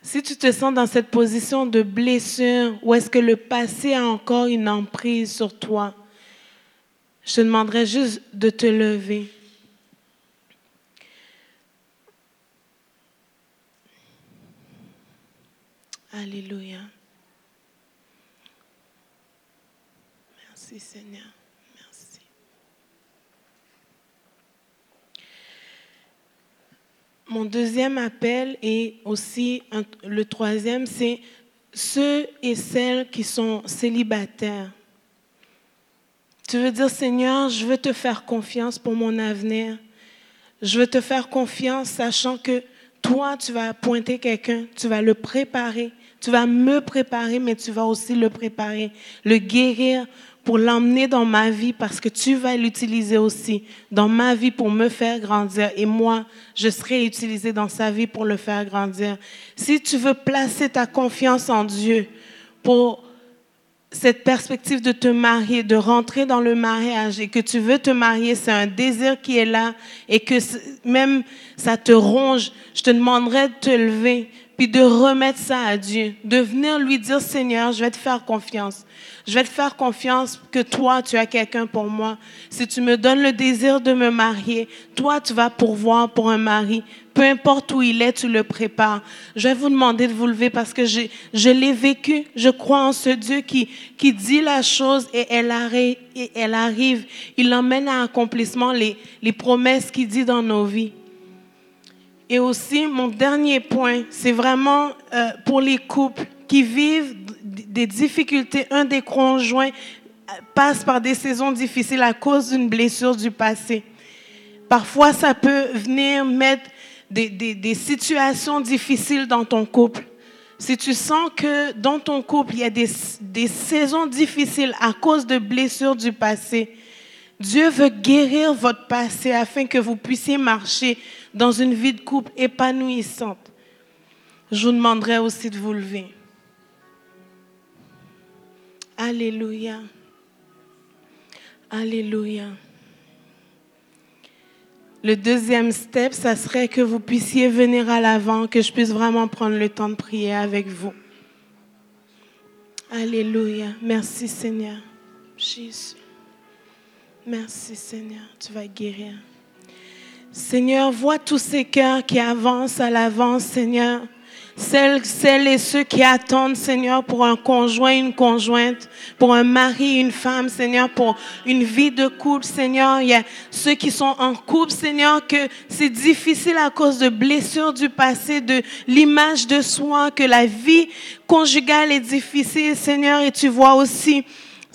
Speaker 2: Si tu te sens dans cette position de blessure, ou est-ce que le passé a encore une emprise sur toi, je te demanderais juste de te lever. Alléluia. Merci Seigneur. Merci. Mon deuxième appel et aussi le troisième, c'est ceux et celles qui sont célibataires. Tu veux dire, Seigneur, je veux te faire confiance pour mon avenir. Je veux te faire confiance sachant que toi, tu vas appointer quelqu'un, tu vas le préparer, tu vas me préparer, mais tu vas aussi le préparer, le guérir pour l'emmener dans ma vie parce que tu vas l'utiliser aussi dans ma vie pour me faire grandir et moi, je serai utilisé dans sa vie pour le faire grandir. Si tu veux placer ta confiance en Dieu pour cette perspective de te marier, de rentrer dans le mariage et que tu veux te marier, c'est un désir qui est là et que même ça te ronge, je te demanderais de te lever puis de remettre ça à Dieu, de venir lui dire Seigneur, je vais te faire confiance. Je vais te faire confiance que toi, tu as quelqu'un pour moi. Si tu me donnes le désir de me marier, toi, tu vas pourvoir pour un mari. Peu importe où il est, tu le prépares. Je vais vous demander de vous lever parce que j'ai- je l'ai vécu. Je crois en ce Dieu qui, qui dit la chose et elle, arri- et elle arrive. Il emmène à accomplissement les, les promesses qu'il dit dans nos vies. Et aussi, mon dernier point, c'est vraiment euh, pour les couples qui vivent des difficultés. Un des conjoints euh, passe par des saisons difficiles à cause d'une blessure du passé. Parfois, ça peut venir mettre des, situations difficiles dans ton couple. Si tu sens que dans ton couple, il y a des saisons difficiles à cause de blessures du passé, Dieu veut guérir votre passé afin que vous puissiez marcher dans une vie de couple épanouissante. Je vous demanderai aussi de vous lever. Alléluia. Alléluia. Le deuxième step, ça serait que vous puissiez venir à l'avant, que je puisse vraiment prendre le temps de prier avec vous. Alléluia. Merci Seigneur. Jésus. Merci Seigneur, tu vas guérir. Seigneur, vois tous ces cœurs qui avancent à l'avant, Seigneur. Celles, celles et ceux qui attendent, Seigneur, pour un conjoint, une conjointe, pour un mari, une femme, Seigneur, pour une vie de couple, Seigneur. Il y a ceux qui sont en couple, Seigneur, que c'est difficile à cause de blessures du passé, de l'image de soi, que la vie conjugale est difficile, Seigneur, et tu vois aussi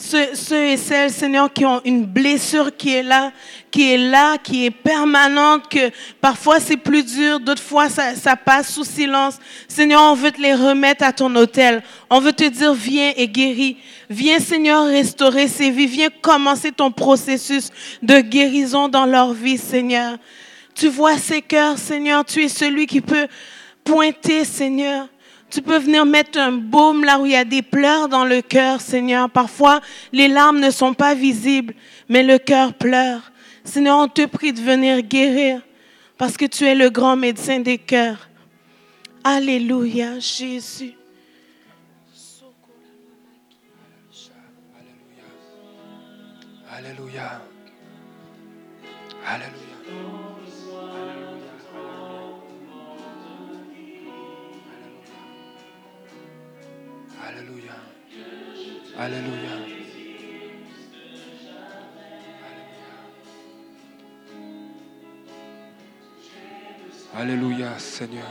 Speaker 2: ceux, ceux et celles, Seigneur, qui ont une blessure qui est là, qui est là, qui est permanente, que parfois c'est plus dur, d'autres fois ça, ça passe sous silence. Seigneur, on veut te les remettre à ton hôtel. On veut te dire, viens et guéris. Viens, Seigneur, restaurer ces vies. Viens commencer ton processus de guérison dans leur vie, Seigneur. Tu vois ces cœurs, Seigneur. Tu es celui qui peut pointer, Seigneur. Tu peux venir mettre un baume là où il y a des pleurs dans le cœur, Seigneur. Parfois, les larmes ne sont pas visibles, mais le cœur pleure. Seigneur, on te prie de venir guérir parce que tu es le grand médecin des cœurs. Alléluia, Jésus.
Speaker 1: Alléluia. Alléluia. Alléluia. Alléluia. Alléluia, Seigneur.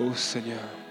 Speaker 1: Oh Seigneur.